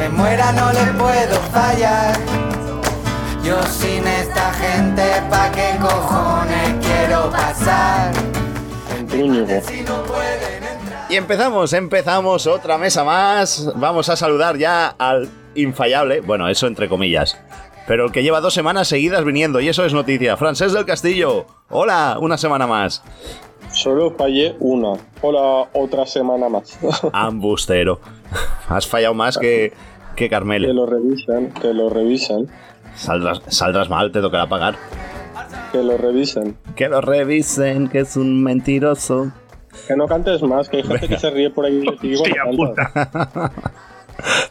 Me muera, no les puedo fallar. Yo sin esta gente, ¿pa' qué cojones quiero pasar? Y empezamos, empezamos otra mesa más. Vamos a saludar ya al infallable, bueno, eso entre comillas, pero el que lleva dos semanas seguidas viniendo, y eso es noticia. Francés del Castillo, hola, una semana más. Solo fallé una. Hola, otra semana más. Ambustero. Has fallado más que, que Carmele. Que lo revisan, que lo revisan. Saldrás, saldrás mal, te tocará pagar. Que lo revisen. Que lo revisen, que es un mentiroso. Que no cantes más, que hay gente que se ríe por ahí de ti cantas.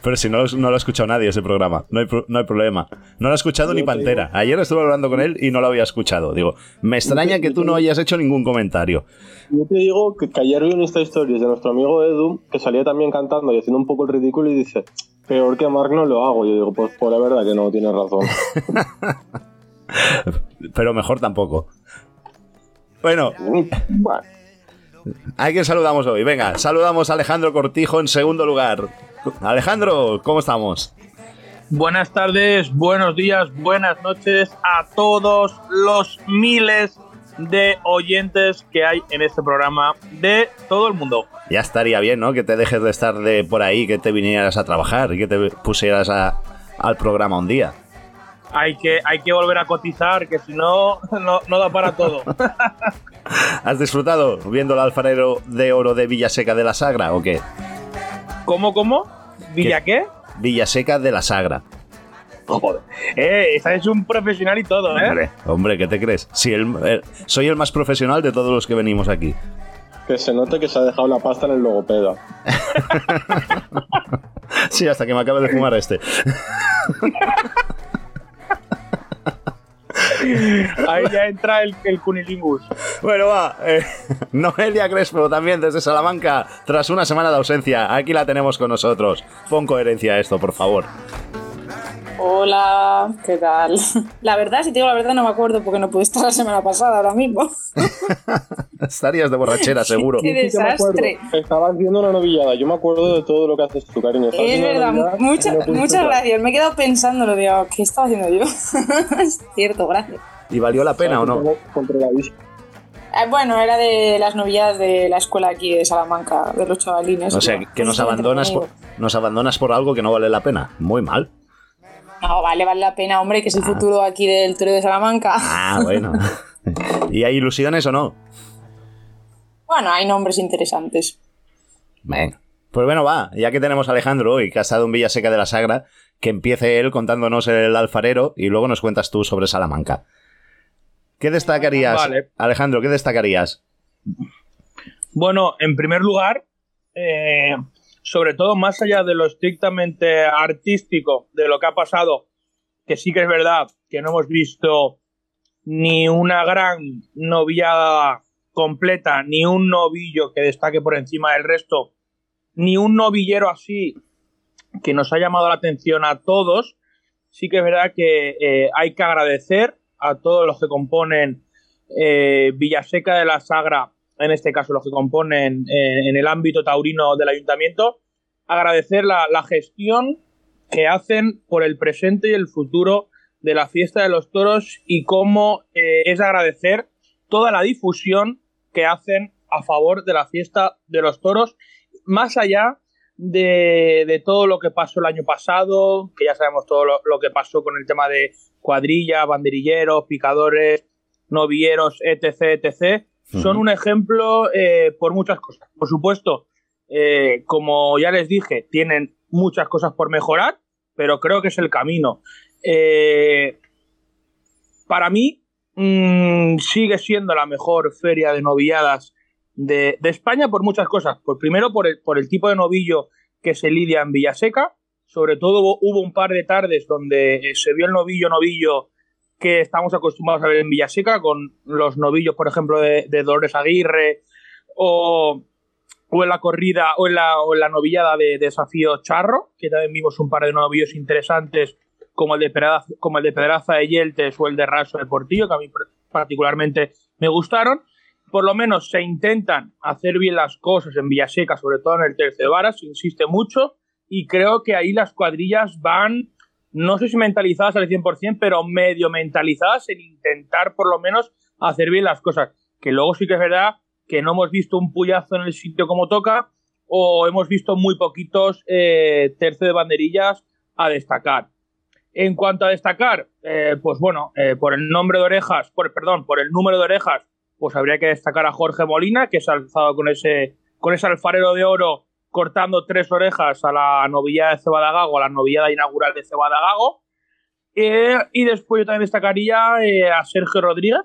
Pero si no, no lo ha escuchado nadie ese programa, no hay, no hay problema. No lo ha escuchado ni Yo Pantera. Ayer estuve hablando con él y no lo había escuchado. Digo, me extraña que tú no hayas hecho ningún comentario. Yo te digo que, que ayer vi un Insta Stories de nuestro amigo Edu, que salía también cantando y haciendo un poco el ridículo y dice, peor que Mark no lo hago. Yo digo, pues, pues la verdad que no, tienes razón. Pero mejor tampoco. Bueno, Bueno, ¿a quién saludamos hoy? Venga, saludamos a Alejandro Cortijo en segundo lugar. Alejandro, ¿cómo estamos? Buenas tardes, buenos días, buenas noches a todos los miles de oyentes que hay en este programa de todo el mundo. Ya estaría bien, ¿no? Que te dejes de estar de por ahí, que te vinieras a trabajar y que te pusieras a- al programa un día. Hay que, hay que volver a cotizar, que si no, no, no da para todo. ¿Has disfrutado viendo el alfarero de oro de Villaseca de la Sagra o qué? ¿Cómo, cómo? ¿Villa qué? Villaseca de la Sagra. Joder. Eh, esa es un profesional y todo, ¿eh? Hombre, hombre, ¿qué te crees? Si el- el- soy el más profesional de todos los que venimos aquí. Que se note que se ha dejado la pasta en el logopeda. Sí, hasta que me acabe de fumar este. Ahí ya entra el, el cunilingus. Bueno, va. eh, Noelia Crespo también desde Salamanca, tras una semana de ausencia. Aquí la tenemos con nosotros. Pon coherencia a esto, por favor. Hola, ¿qué tal? La verdad, si te digo la verdad, no me acuerdo porque no pude estar la semana pasada ahora mismo. Estarías de borrachera, seguro. Qué Sí que me desastre. Estabas viendo una novillada. Yo me acuerdo de todo lo que haces tú, cariño. Estabas Es verdad, mucha- no muchas gracias. Me he quedado pensando, lo digo, ¿qué estaba haciendo yo? es cierto, gracias. ¿Y valió la pena o no? Eh, bueno, era de las novilladas de la escuela aquí de Salamanca, de los chavalines. O sea, que nos abandonas por, nos abandonas por algo que no vale la pena. Muy mal. No, vale, vale la pena, hombre, que es el futuro aquí del Toreo de Salamanca. Ah, bueno. ¿Y hay ilusiones o no? Bueno, hay nombres interesantes. Venga. Pues bueno, va, ya que tenemos a Alejandro hoy, que ha estado en Villaseca de la Sagra, que empiece él contándonos el alfarero y luego nos cuentas tú sobre Salamanca. ¿Qué destacarías, Vale. Alejandro, qué destacarías? Bueno, en primer lugar, eh, sobre todo más allá de lo estrictamente artístico de lo que ha pasado, que sí que es verdad que no hemos visto ni una gran novillada completa, ni un novillo que destaque por encima del resto, ni un novillero así que nos ha llamado la atención a todos, sí que es verdad que eh, hay que agradecer a todos los que componen eh, Villaseca de la Sagra, en este caso los que componen eh, en el ámbito taurino del ayuntamiento, agradecer la, gestión que hacen por el presente y el futuro de la fiesta de los toros y cómo eh, es agradecer toda la difusión que hacen a favor de la fiesta de los toros, más allá de, todo lo que pasó el año pasado, que ya sabemos todo lo, lo que pasó con el tema de cuadrilla, banderilleros, picadores, novilleros, etc., etc., son un ejemplo eh, por muchas cosas. Por supuesto, eh, como ya les dije, tienen muchas cosas por mejorar, pero creo que es el camino. Eh, para mí, mm, sigue siendo la mejor feria de novilladas de, de España por muchas cosas. Por, primero, por el, por el tipo de novillo que se lidia en Villaseca. Sobre todo hubo un par de tardes donde se vio el novillo-novillo que estamos acostumbrados a ver en Villaseca, con los novillos, por ejemplo, de, de Dolores Aguirre o, o, en la corrida o en la, o en la novillada de, Desafío Charro, que también vimos un par de novillos interesantes como el de Pedraza, como el de, Pedraza de Yeltes o el de Raso de Portillo, que a mí particularmente me gustaron. Por lo menos se intentan hacer bien las cosas en Villaseca, sobre todo en el tercer vara, se insiste mucho, y creo que ahí las cuadrillas van no sé si mentalizadas al 100%, pero medio mentalizadas en intentar por lo menos hacer bien las cosas. Que luego sí que es verdad que no hemos visto un puyazo en el sitio como toca o hemos visto muy poquitos eh, tercio de banderillas a destacar. En cuanto a destacar, eh, pues bueno, eh, por el nombre de orejas, por, perdón, por el número de orejas, pues habría que destacar a Jorge Molina, que se ha alzado con ese, con ese alfarero de oro cortando tres orejas a la novillada de Cebadagago, a la novillada inaugural de Cebadagago. Eh, y después yo también destacaría eh, a Sergio Rodríguez,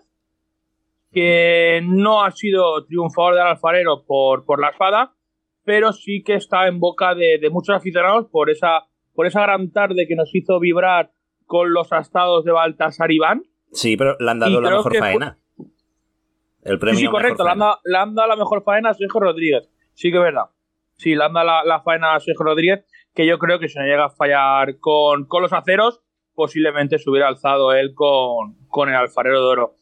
que no ha sido triunfador del alfarero por, por la espada, pero sí que está en boca de, muchos aficionados por esa, por esa gran tarde que nos hizo vibrar con los astados de Baltasar Iván. Sí, pero le han dado la mejor faena. El premio. Sí, correcto, le han, dado, le han, dado, la mejor faena a Sergio Rodríguez. Sí que es verdad sí, le anda la, faena a Sergio Rodríguez, que yo creo que si no llega a fallar con, los aceros, posiblemente se hubiera alzado él con, con el alfarero de oro.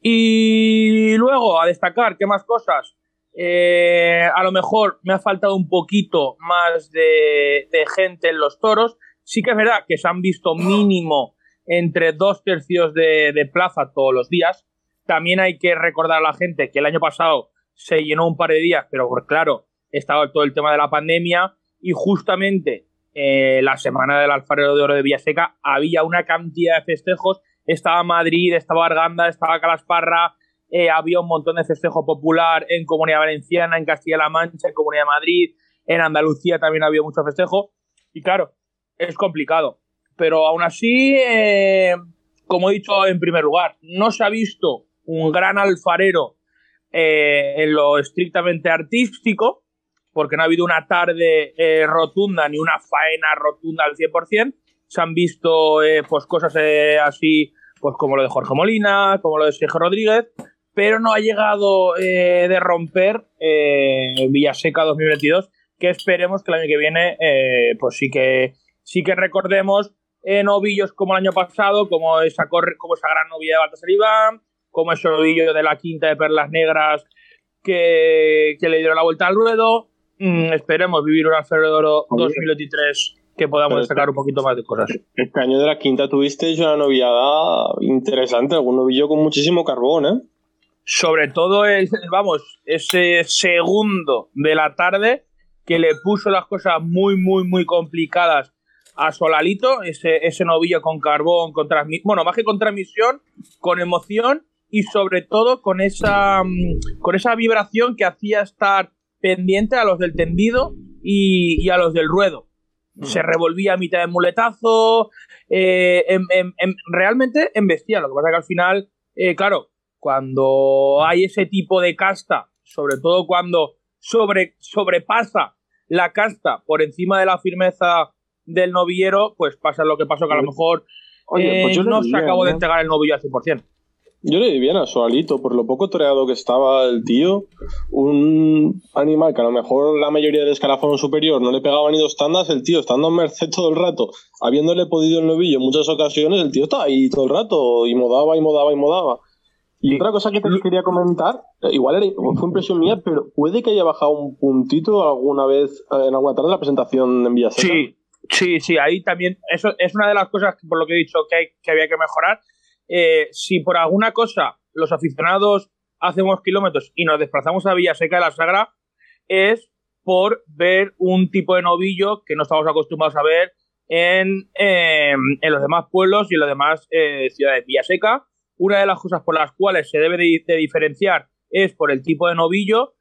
Y luego, a destacar, ¿qué más cosas? Eh, a lo mejor me ha faltado un poquito más de, gente en los toros. Sí que es verdad que se han visto mínimo entre dos tercios de, de, plaza todos los días. También hay que recordar a la gente que el año pasado se llenó un par de días, pero claro, estaba todo el tema de la pandemia y justamente eh, la semana del alfarero de oro de Villaseca había una cantidad de festejos. Estaba Madrid, estaba Arganda, estaba Calasparra, eh, había un montón de festejo popular en Comunidad Valenciana, en Castilla-La Mancha, en Comunidad de Madrid, en Andalucía también había mucho festejo. Y claro, es complicado. Pero aún así, eh, como he dicho en primer lugar, no se ha visto un gran alfarero en lo estrictamente artístico, porque no ha habido una tarde eh, rotunda ni una faena rotunda al 100%. Se han visto eh, pues cosas eh, así, pues como lo de Jorge Molina, como lo de Sergio Rodríguez, pero no ha llegado de romper Villaseca 2022, que esperemos que el año que viene, pues sí que sí que recordemos novillos como el año pasado, como esa, como esa gran novia de Baltasar Iván, como ese novillo de la quinta de Perlas Negras que, que le dieron la vuelta al ruedo, Mm, esperemos vivir un Alfredo de Oro 2023 que podamos destacar un poquito más de cosas. Este año de la quinta tuviste una noviada interesante, algún novillo con muchísimo carbón, ¿eh? Sobre todo, el, vamos, ese segundo de la tarde que le puso las cosas muy, muy, muy complicadas a Solalito, ese, ese novillo con carbón, con transmisión, bueno, más que con transmisión, con emoción y sobre todo con esa, mm, con esa vibración que hacía estar pendiente a los del tendido y, a los del ruedo. Mm. Se revolvía a mitad de muletazo, eh, realmente embestía. Lo que pasa es que al final, eh, claro, cuando hay ese tipo de casta, sobre todo cuando sobre, sobrepasa la casta por encima de la firmeza del novillero, pues pasa lo que pasó, que a lo mejor pues eh, no se acabó de entregar el novillo al 100%. Yo le di bien a Soalito, por lo poco toreado que estaba el tío. Un animal que a lo mejor la mayoría del escalafón superior no le pegaba ni dos tandas, el tío estando en merced todo el rato, habiéndole podido el novillo en muchas ocasiones, el tío estaba ahí todo el rato y modaba y modaba y modaba. Y otra cosa que te quería comentar, igual fue impresión mía, pero puede que haya bajado un puntito alguna vez eh, en alguna tarde la presentación en Villaseca. Sí, sí, sí, ahí también, eso es una de las cosas por lo que he dicho que, que había que mejorar eh, si por alguna cosa los aficionados hacemos kilómetros y nos desplazamos a Villaseca de la Sagra, es por ver un tipo de novillo que no estamos acostumbrados a ver en, em, los demás pueblos y en las demás eh, ciudades. Villaseca, una de las cosas por las cuales se debe de, diferenciar es por el tipo de novillo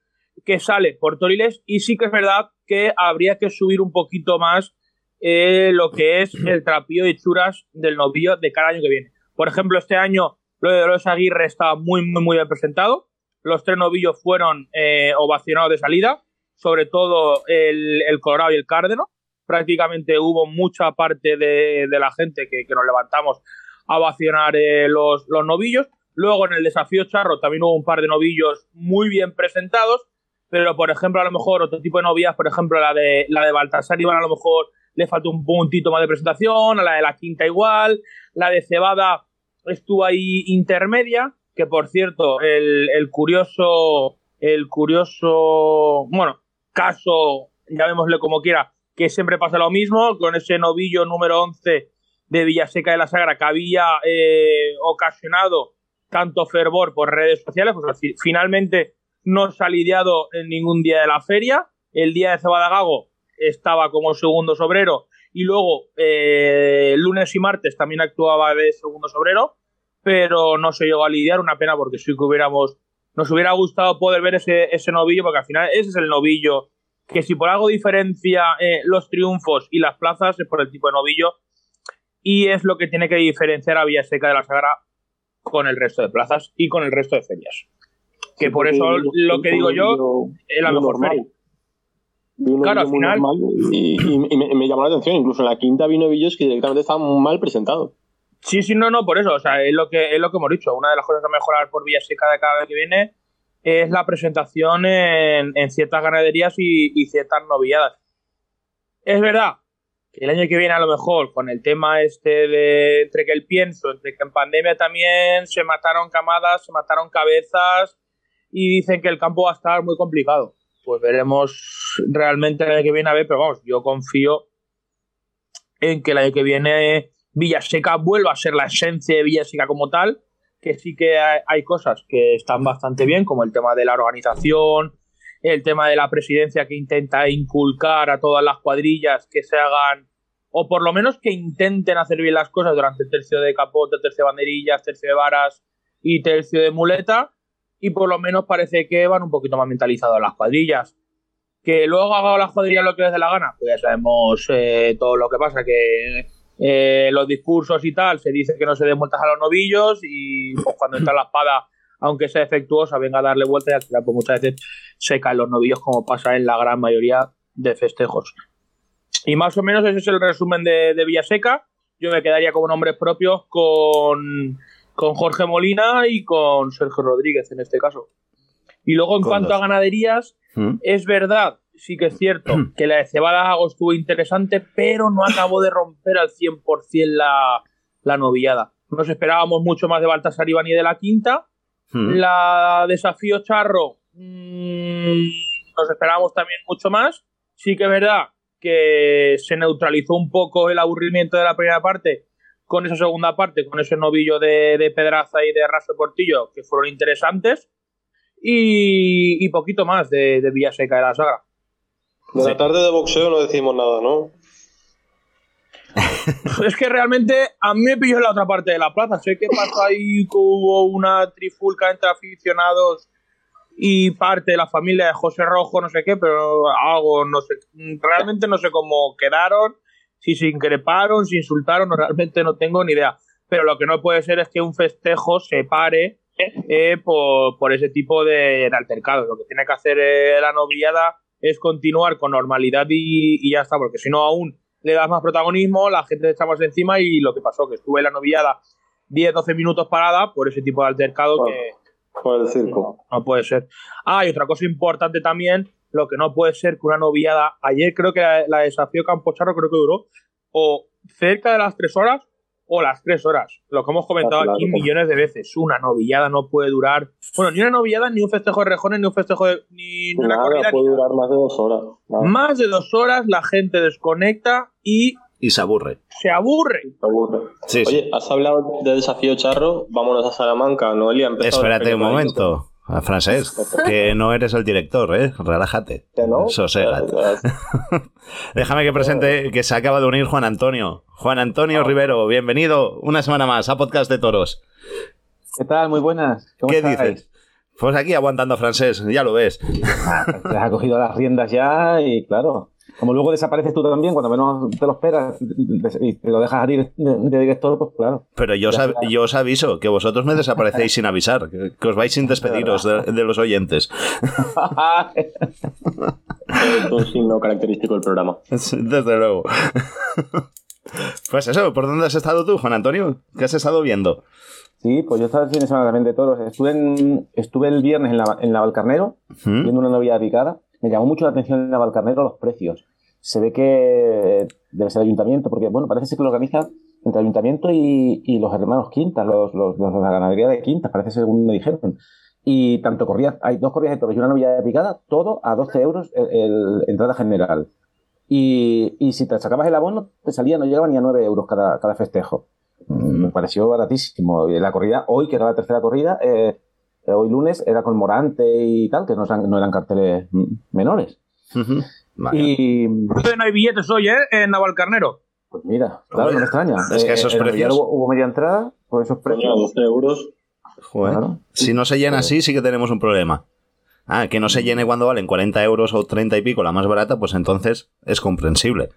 que sale por Toriles y sí que es verdad que habría que subir un poquito más eh, lo que es el trapío de churas del novillo de cada año que viene. Por ejemplo, este año lo de Dolores Aguirre estaba muy, muy, muy bien presentado. Los tres novillos fueron eh, ovacionados de salida, sobre todo el, Colorado y el Cárdeno. prácticamente hubo mucha parte de, la gente que, nos levantamos a vacionar eh, los, los novillos. Luego en el desafío charro también hubo un par de novillos muy bien presentados, pero por ejemplo a lo mejor otro tipo de novias, por ejemplo la de la de Baltasar Iván a lo mejor le faltó un puntito más de presentación, a la de la quinta igual, la de Cebada estuvo ahí intermedia, que por cierto, el, el curioso, el curioso, bueno, caso, llamémosle como quiera, que siempre pasa lo mismo, con ese novillo número 11 de Villaseca de la Sagra que había eh, ocasionado tanto fervor por redes sociales, pues finalmente no se ha lidiado en ningún día de la feria. El día de Cebada Gago estaba como segundo sobrero y luego eh, lunes y martes también actuaba de segundo sobrero, pero no se llegó a lidiar, una pena porque sí que hubiéramos, nos hubiera gustado poder ver ese, ese novillo, porque al final ese es el novillo que si por algo diferencia eh, los triunfos y las plazas es por el tipo de novillo y es lo que tiene que diferenciar a Villaseca de la Sagra con el resto de plazas y con el resto de ferias. Que por eso lo que digo yo es la mejor feria. Claro, al final. y, me, llamó la atención, incluso en la quinta vino novillos que directamente estaban mal presentados. Sí, sí, no, no, por eso, o sea, es lo que, es lo que hemos dicho. Una de las cosas a mejorar por Villaseca de cada vez que viene es la presentación en, ciertas ganaderías y, ciertas novilladas. Es verdad que el año que viene a lo mejor con el tema este de entre que el pienso, entre que en pandemia también se mataron camadas, se mataron cabezas y dicen que el campo va a estar muy complicado. Pues veremos realmente el año que viene a ver, pero vamos, yo confío en que el año que viene Villaseca vuelva a ser la esencia de Villaseca como tal que sí que hay, cosas que están bastante bien, como el tema de la organización, el tema de la presidencia que intenta inculcar a todas las cuadrillas que se hagan, o por lo menos que intenten hacer bien las cosas durante tercio de capote, tercio de banderillas, tercio de varas y tercio de muleta, y por lo menos parece que van un poquito más mentalizados las cuadrillas. Que luego haga las cuadrillas lo que les dé la gana, pues ya sabemos eh, todo lo que pasa, que eh, los discursos y tal, se dice que no se den vueltas a los novillos y pues, cuando entra la espada, aunque sea defectuosa, venga a darle vueltas y al final pues, muchas veces se caen los novillos como pasa en la gran mayoría de festejos. Y más o menos ese es el resumen de, de Villaseca. Yo me quedaría como nombres propios con, con Jorge Molina y con Sergio Rodríguez en este caso. Y luego en cuanto a ganaderías, ¿Mm? es verdad sí que es cierto que la de Cebada estuvo interesante, pero no acabó de romper al 100% la, la novillada. Nos esperábamos mucho más de Baltasar Iván y de la quinta. Hmm. La desafío Charro mm, nos esperábamos también mucho más. Sí que es verdad que se neutralizó un poco el aburrimiento de la primera parte con esa segunda parte, con ese novillo de, Pedraza y de Raso Portillo, que fueron interesantes. Y, poquito más de, de Villaseca de la Sagra. De la tarde de boxeo no decimos nada, ¿no? es que realmente a mí me pilló en la otra parte de la plaza. Sé que pasó ahí que hubo una trifulca entre aficionados y parte de la familia de José Rojo, no sé qué, pero algo, no sé, realmente no sé cómo quedaron, si se increparon, si insultaron, realmente no tengo ni idea. Pero lo que no puede ser es que un festejo se pare eh, por, ese tipo de, altercados. Lo que tiene que hacer eh, la novillada es continuar con normalidad y, ya está, porque si no aún le das más protagonismo, la gente está más encima y lo que pasó, que estuve en la novillada 10-12 minutos parada por ese tipo de altercado que... Por el circo. No, puede ser. Ah, y otra cosa importante también, lo que no puede ser que una novillada, ayer creo que la, la desafío Campocharro creo que duró, o cerca de las 3 horas o las tres horas. Lo que hemos comentado aquí millones de veces. Una novillada no puede durar. Bueno, ni una novillada, ni un festejo de rejones, ni un festejo de. Ni una corrida. puede durar más de dos horas. Más de dos horas la gente desconecta y. Y se aburre. Se aburre. Se aburre. Oye, has hablado de desafío charro. Vámonos a Salamanca. Noelia, Espérate un momento. Francés, que no eres el director, ¿eh? Relájate. no? Déjame que presente que se acaba de unir Juan Antonio. Juan Antonio ah. Rivero, bienvenido una semana más a Podcast de Toros. ¿Qué tal? Muy buenas. ¿Qué dices? Pues aquí aguantando francés, ya lo ves. Ah, pues ha cogido las riendas ya y claro. Como luego desapareces tú también, cuando menos te lo esperas y te lo dejas ir de, director, pues claro. Pero yo os, yo os, aviso que vosotros me desaparecéis sin avisar, que, os vais sin despediros de, los oyentes. es un signo característico del programa. Desde luego. Pues eso, ¿por dónde has estado tú, Juan Antonio? ¿Qué has estado viendo? Sí, pues yo estaba el fin de semana también de toros. Estuve, estuve el viernes en la, en la Valcarnero, viendo una novia picada. Me llamó mucho la atención en Valcarnero los precios. Se ve que debe ser el ayuntamiento, porque bueno, parece ser que lo organiza entre el ayuntamiento y, y los hermanos Quintas, los, los, los, la ganadería de Quintas, parece ser según me dijeron. Y tanto corría, hay dos corridas de toros y una novia picada, todo a 12 euros el, entrada general. Y, y, si te sacabas el abono, te salía, no llegaba ni a 9 euros cada, cada festejo me pareció baratísimo. La corrida, hoy, que era la tercera corrida, eh, hoy lunes, era con Morante y tal, que no, no eran carteles menores. Y. no hay billetes hoy, ¿eh? En Navalcarnero. Pues mira, claro, no me extraña. Es que eh, esos precios. Hubo, media entrada por esos precios. 12 euros. Si no se llena así, sí que tenemos un problema. Ah, que no se llene cuando valen 40 euros o 30 y pico la más barata, pues entonces es comprensible.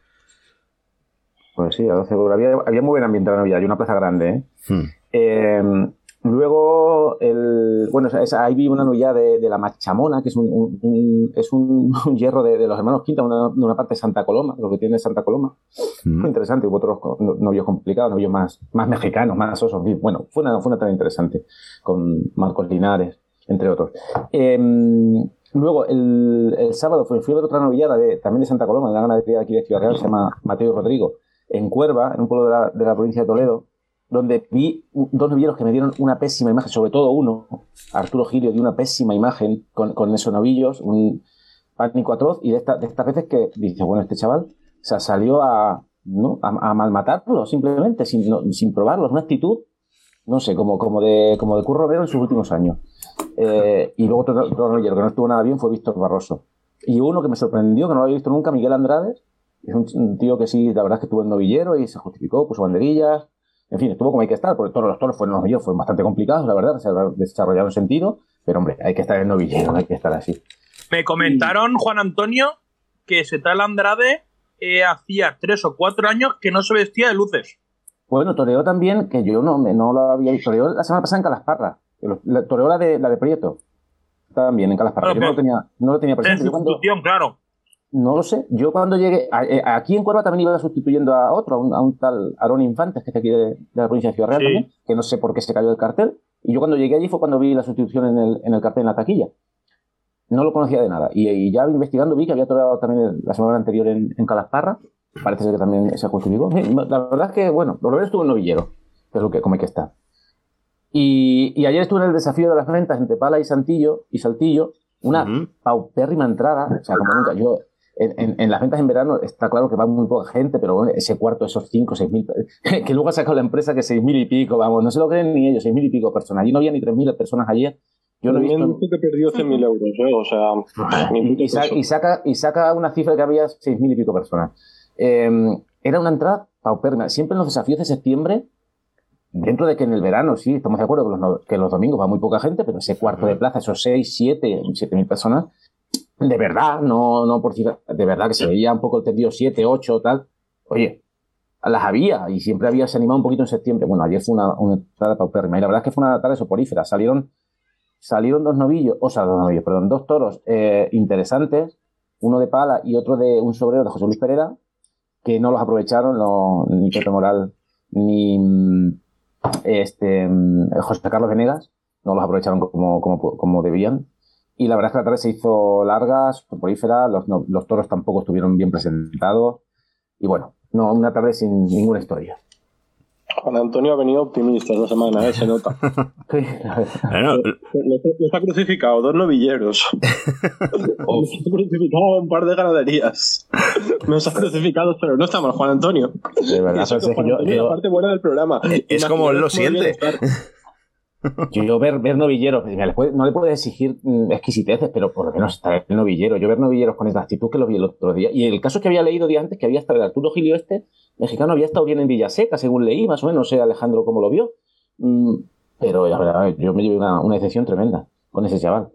Pues sí, a 12 euros. Había, había muy buen ambiente en la Navidad y una plaza grande. ¿eh? Hmm. Em, luego, el, bueno, ahí vi una novillada de, de, la Machamona, que es un, es un, hierro de, los hermanos Quinta, una, de una parte de Santa Coloma, lo que tiene Santa Coloma. Hmm. Muy interesante, hubo otros novios complicados, novios más, más mexicanos, más osos. Bueno, fue una, fue una tarde interesante, con Marcos Linares, entre otros. Em, luego, el, el, sábado fui, fui a ver otra novillada de, también de Santa Coloma, de la ganadería de aquí de Ciudad Real, se llama Mateo Rodrigo en Cuerva, en un pueblo de la, de la provincia de Toledo, donde vi dos novilleros que me dieron una pésima imagen, sobre todo uno, Arturo Gilio, dio una pésima imagen con, esos novillos, un pánico atroz, y de, esta, de estas veces que dice, bueno, este chaval se salió a, ¿no? a, malmatarlo simplemente, sin, sin probarlo, una actitud, no sé, como, como, de, como de Curro Vero en sus últimos años. Eh, y luego otro, otro que no estuvo nada bien fue Víctor Barroso. Y uno que me sorprendió, que no lo había visto nunca, Miguel Andrade, es un, tío que sí, la verdad es que estuvo en novillero y se justificó, puso banderillas. En fin, estuvo como hay que estar, porque todos los toros fueron novilleros, fueron bastante complicados, la verdad, se desarrollaron sentido, pero hombre, hay que estar en novillero, hay que estar así. Me comentaron, Juan Antonio, que ese tal Andrade eh, hacía tres o cuatro años que no se vestía de luces. Bueno, toreó también, que yo no, no lo había visto, toreó la semana pasada en Calasparra, toreó la de, la de Prieto, también en Calasparra, yo no lo tenía, no lo tenía presente. En sustitución, claro. No lo sé. Yo cuando llegué. Eh, aquí en Cuerva también iba sustituyendo a otro, a un, tal Aarón Infantes, que es aquí de, la provincia de Ciudad Real también, que no sé por qué se cayó el cartel. Y yo cuando llegué allí fue cuando vi la sustitución en el, en el cartel en la taquilla. No lo conocía de nada. Y, ya investigando vi que había tocado también la semana anterior en, en Calasparra. Parece ser que también se justificó. La verdad es que, bueno, lo estuvo en novillero, que es lo que, como hay que estar. Y, y, ayer estuve en el desafío de las ventas entre Pala y Santillo y Saltillo, una paupérrima entrada, o sea, como nunca. Yo en, las ventas en verano está claro que va muy poca gente, pero bueno, ese cuarto, esos 5, 6 mil, que luego ha sacado la empresa que 6 mil y pico, vamos, no se lo creen ni ellos, 6 mil y pico personas. Allí no había ni 3 mil personas ayer. Yo no he visto... que perdió 100 mil euros, ¿eh? o sea... Y, saca, y saca una cifra que había 6 mil y pico personas. Em, era una entrada paupérrima. Siempre en los desafíos de septiembre, dentro de que en el verano, sí, estamos de acuerdo que los, que los domingos va muy poca gente, pero ese cuarto de plaza, esos 6, 7, 7 mil personas, de verdad, no, no por de verdad que se veía un poco el tendido 7, 8, tal. Oye, las había y siempre había se animado un poquito en septiembre. Bueno, ayer fue una, una tarde paupérrima y la verdad es que fue una tarde soporífera. Salieron, salieron dos novillos, o sea, dos novillos, perdón, dos toros eh, interesantes, uno de pala y otro de un sobrero de José Luis Pereira, que no los aprovecharon ni Pepe Moral ni este, José Carlos Venegas, no los aprovecharon como, como, como debían. Y la verdad es que la tarde se hizo larga, soporífera, los, los toros tampoco estuvieron bien presentados. Y bueno, no, una tarde sin ninguna historia. Juan Antonio ha venido optimista esta semana, ¿eh? se nota. bueno, los ha crucificado dos novilleros. Nos ha crucificado un par de ganaderías. Nos ha crucificado, pero no está mal, Juan Antonio. De verdad, es la parte buena del programa. Es como él lo siente. Yo ver, ver novilleros, no le puedes exigir mm, exquisiteces, pero por lo menos está el novillero. Yo ver novilleros con esta actitud que lo vi el otro día. Y el caso que había leído día antes, que había estado el Arturo Gilio este, mexicano, había estado bien en Villaseca, según leí, más o menos, no sé Alejandro cómo lo vio. Mm, pero yo me llevé una, una decepción tremenda con ese chaval.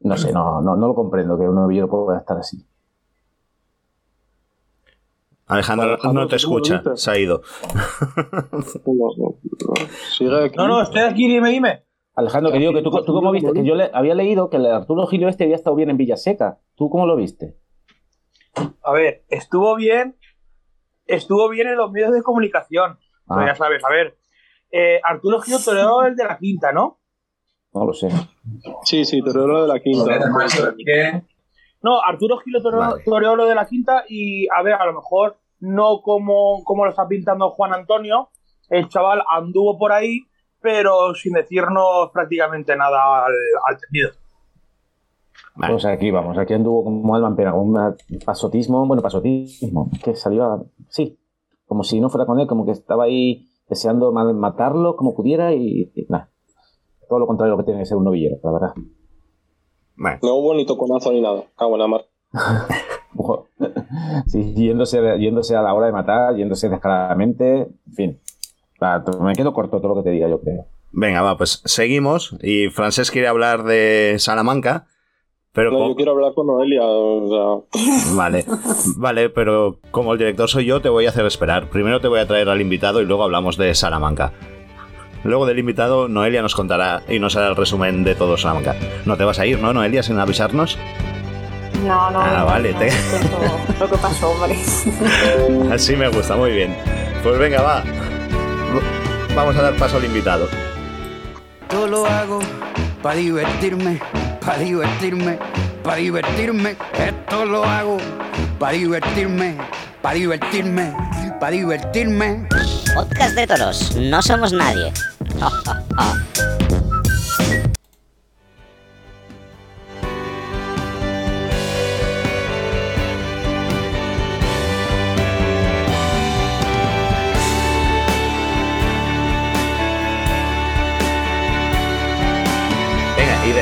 No sé, no, no, no lo comprendo que un novillero pueda estar así. Alejandro, no te escucha, se ha ido. no, no, estoy aquí, dime, dime. Alejandro, que digo que tú, tú cómo viste, que yo le, había leído que el Arturo Gilio este había estado bien en Villaseca. ¿Tú cómo lo viste? A ver, estuvo bien, estuvo bien en los medios de comunicación. Ah. ya sabes, a ver. Eh, Arturo Gilio toreó el de la quinta, ¿no? No lo sé. Sí, sí, toreó lo de la quinta. No, Arturo Gilio toreó, lo de la quinta y, a ver, a lo mejor no como, como lo está pintando Juan Antonio. El chaval anduvo por ahí, pero sin decirnos prácticamente nada al, al tendido. Pues aquí vamos, aquí anduvo como Alman, pero con un pasotismo, bueno, pasotismo, que salió sí, como si no fuera con él, como que estaba ahí deseando matarlo como pudiera y, nada. Todo lo contrario de lo que tiene que ser un novillero, la verdad. No hubo ni toconazo ni nada, cago en la mar. sí, yéndose, yéndose a la hora de matar, yéndose descaradamente, en fin. Me quedo corto todo lo que te diga, yo creo. Venga, va, pues seguimos. Y Francés quiere hablar de Salamanca. Pero no, yo quiero hablar con Noelia. Vale, vale, pero como el director soy yo, te voy a hacer esperar. Primero te voy a traer al invitado y luego hablamos de Salamanca. Luego del invitado, Noelia nos contará y nos hará el resumen de todo Salamanca. No te vas a ir, ¿no, Noelia, sin avisarnos? No, no. Ah, vale. Te... Lo que pasó, hombre. Así me gusta, muy bien. Pues venga, va. Vamos a dar paso al invitado. Todo lo hago para divertirme para divertirme, para divertirme. Esto lo hago para divertirme, para divertirme, para divertirme. Podcast de toros, no somos nadie.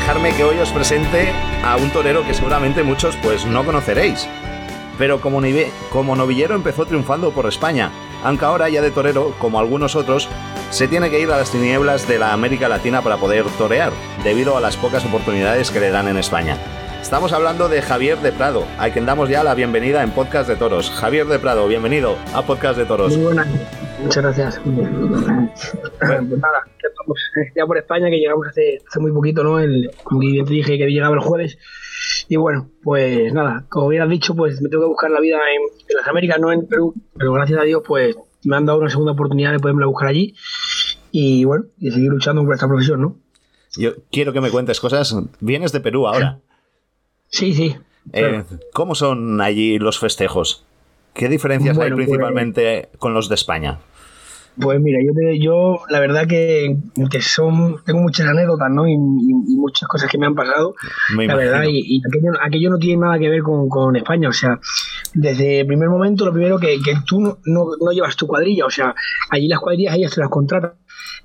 dejarme que hoy os presente a un torero que seguramente muchos pues no conoceréis. Pero como novillero empezó triunfando por España, aunque ahora ya de torero, como algunos otros, se tiene que ir a las tinieblas de la América Latina para poder torear, debido a las pocas oportunidades que le dan en España. Estamos hablando de Javier de Prado, a quien damos ya la bienvenida en Podcast de Toros. Javier de Prado, bienvenido a Podcast de Toros. Muchas gracias. Pues nada, ya por España, que llegamos hace, hace muy poquito, ¿no? El, como bien te dije que llegaba el jueves. Y bueno, pues nada, como bien has dicho, pues me tengo que buscar la vida en, las Américas, no en Perú, pero gracias a Dios, pues me han dado una segunda oportunidad de poderme buscar allí. Y bueno, y seguir luchando por esta profesión, ¿no? Yo quiero que me cuentes cosas. Vienes de Perú ahora. Sí, sí. Eh, ¿Cómo son allí los festejos? ¿Qué diferencias hay pues, principalmente con los de España? Pues mira, yo, yo la verdad que, son, tengo muchas anécdotas, ¿no? Y, muchas cosas que me han pasado, la verdad, y, aquello, no tiene nada que ver con, España, o sea, desde el primer momento, lo primero que, que tú no, no, llevas tu cuadrilla, o sea, allí las cuadrillas ellas se las contratan.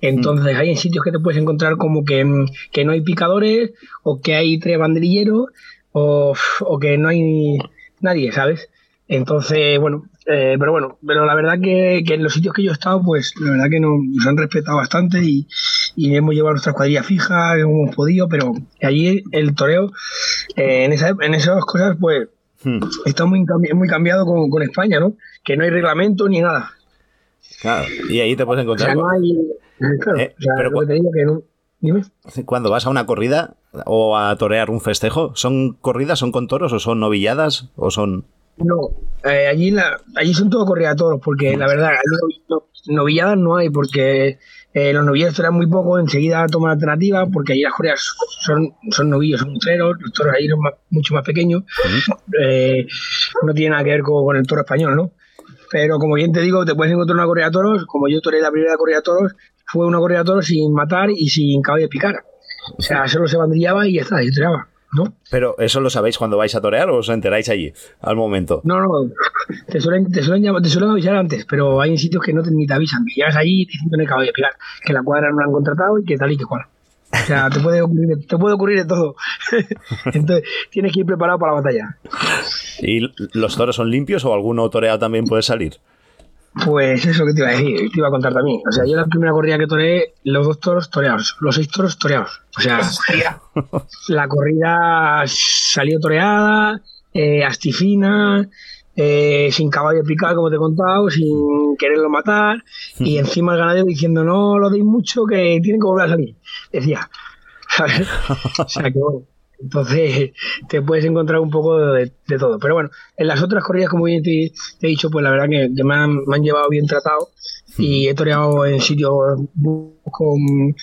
Entonces hay en sitios que te puedes encontrar como que, no hay picadores o que hay tres banderilleros o, o que no hay nadie, ¿sabes? Entonces, bueno, eh, pero bueno, pero la verdad que, en los sitios que yo he estado, pues la verdad que nos, han respetado bastante y, hemos llevado nuestras cuadrillas fijas, hemos podido, pero allí el toreo, eh, en, esa, en esas cosas, pues hmm. está muy, muy cambiado con, con, España, ¿no? Que no hay reglamento ni nada. Claro, y ahí te puedes encontrar. O Cuando vas a una corrida o a torear un festejo, ¿son corridas, son con toros o son novilladas o son.? No, eh, allí, la, allí son todo corridas toros, porque la verdad, novilladas no hay, porque eh, los novillados eran muy poco, enseguida toman alternativa, porque allí las corridas son, son novillos, son treros, los toros ahí son mucho más pequeños, eh, no tiene nada que ver con, el toro español, ¿no? Pero como bien te digo, te puedes encontrar una corrida de toros, como yo toré la primera corrida de toros, fue una corrida de toros sin matar y sin caballo de picar. O sea, solo se bandillaba y ya está, y toreaba. ¿No? Pero eso lo sabéis cuando vais a torear o os enteráis allí, al momento. No, no, te suelen, te suelen, te suelen avisar antes, pero hay sitios que no te, ni te avisan, que llegas allí y te dicen que no de pegar, que la cuadra no la han contratado y que tal y que cual. O sea, te puede ocurrir, te puede ocurrir de todo. Entonces, tienes que ir preparado para la batalla. ¿Y los toros son limpios o alguno toreado también puede salir? Pues eso que te iba a decir, te iba a contar también. O sea, yo la primera corrida que toreé, los dos toros toreados, los seis toros toreados. O sea, la corrida salió toreada, eh, astifina, eh, sin caballo picar, como te he contado, sin quererlo matar, y encima el ganadero diciendo no lo deis mucho, que tienen que volver a salir. Decía, ¿sabes? o sea que bueno. Entonces te puedes encontrar un poco de, todo. Pero bueno, en las otras corridas, como bien te, he dicho, pues la verdad que, me, han, llevado bien tratado y he toreado en sitios con,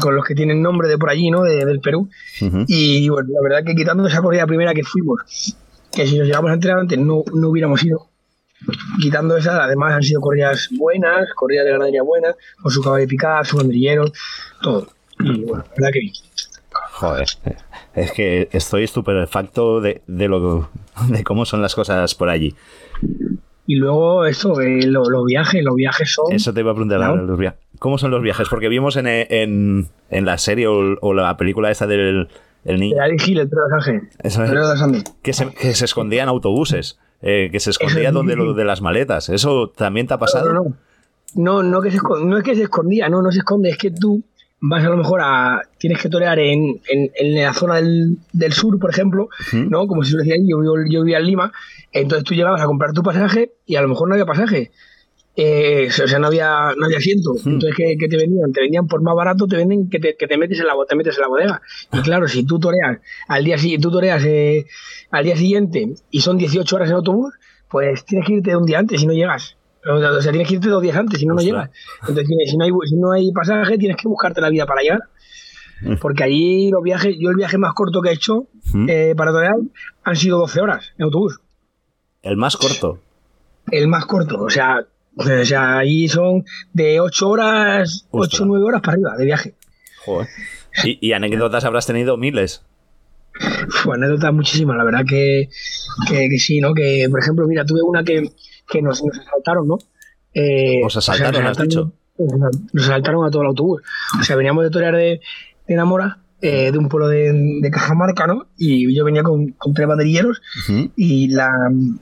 con los que tienen nombre de por allí, ¿no? del Perú. Y bueno, la verdad que quitando esa corrida primera que fuimos, que si nos llevamos a entrenar antes no, no hubiéramos ido. Quitando esa, además han sido corridas buenas, corridas de ganadería buenas, con su caballo de picar, su banderillero, todo. Y bueno, la verdad que. Joder, es que estoy estupefacto de, de, lo, de cómo son las cosas por allí. Y luego eso, eh, los viajes, los viajes son... Eso te iba a preguntar, los viajes. ¿cómo son los viajes? Porque vimos en, en, en la serie o, la película esta del el niño... De Gil, el de que, se, que se escondía en autobuses, eh, que se escondía donde lo de las maletas. ¿Eso también te ha pasado? No, no, no, que se, no es que se escondía, no, no se esconde, es que tú vas a lo mejor a. Tienes que torear en, en, la zona del, del, sur, por ejemplo, ¿no? Como si yo decía, yo, yo, vivía en Lima, entonces tú llegabas a comprar tu pasaje y a lo mejor no había pasaje. Eh, o sea, no había, no había asiento. Entonces, ¿qué, te vendían? Te vendían por más barato, te venden que te, que te metes en la te metes en la bodega. Y claro, si tú toreas al día, tú toreas, eh, al día siguiente y son 18 horas en autobús, pues tienes que irte un día antes si no llegas. O sea, tienes que irte dos días antes, si no, no llegas. Entonces, si no, hay, si no hay pasaje, tienes que buscarte la vida para llegar. Mm. Porque allí los viajes, yo el viaje más corto que he hecho mm. eh, para torear han sido 12 horas en autobús. ¿El más corto? El más corto, o sea, o sea allí son de 8 horas, 8 o 9 horas para arriba de viaje. Joder. ¿Y, anécdotas habrás tenido miles? Fue anécdotas muchísimas, la verdad que, que, que, sí, ¿no? Que, por ejemplo, mira, tuve una que, que nos, nos asaltaron, ¿no? Eh, ¿Os asaltaron, has dicho? Nos asaltaron a todo el autobús. O sea, veníamos de torear de, de Namora, eh, de un pueblo de, de, Cajamarca, ¿no? Y yo venía con, con tres banderilleros y, la,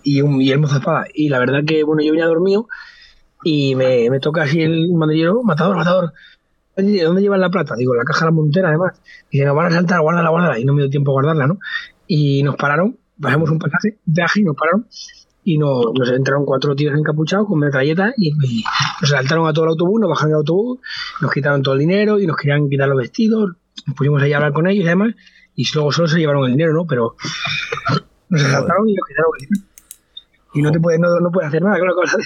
y, un, y el mozo espada. Y la verdad que, bueno, yo venía dormido y me, me toca así el banderillero, matador, matador. ¿Dónde llevan la plata? Digo, la caja de la montera, además. Y nos van a saltar, guárdala, guárdala. Y no me dio tiempo a guardarla, ¿no? Y nos pararon, pasamos un pasaje, de y nos pararon y nos, entraron cuatro tíos encapuchados con metralletas y, nos saltaron a todo el autobús, nos bajaron del autobús, nos quitaron todo el dinero y nos querían quitar los vestidos, nos pusimos ahí a hablar con ellos y demás, y luego solo se llevaron el dinero, ¿no? Pero nos asaltaron y nos quitaron el dinero. Y no te puedes, no, no puedes hacer nada con la cosa.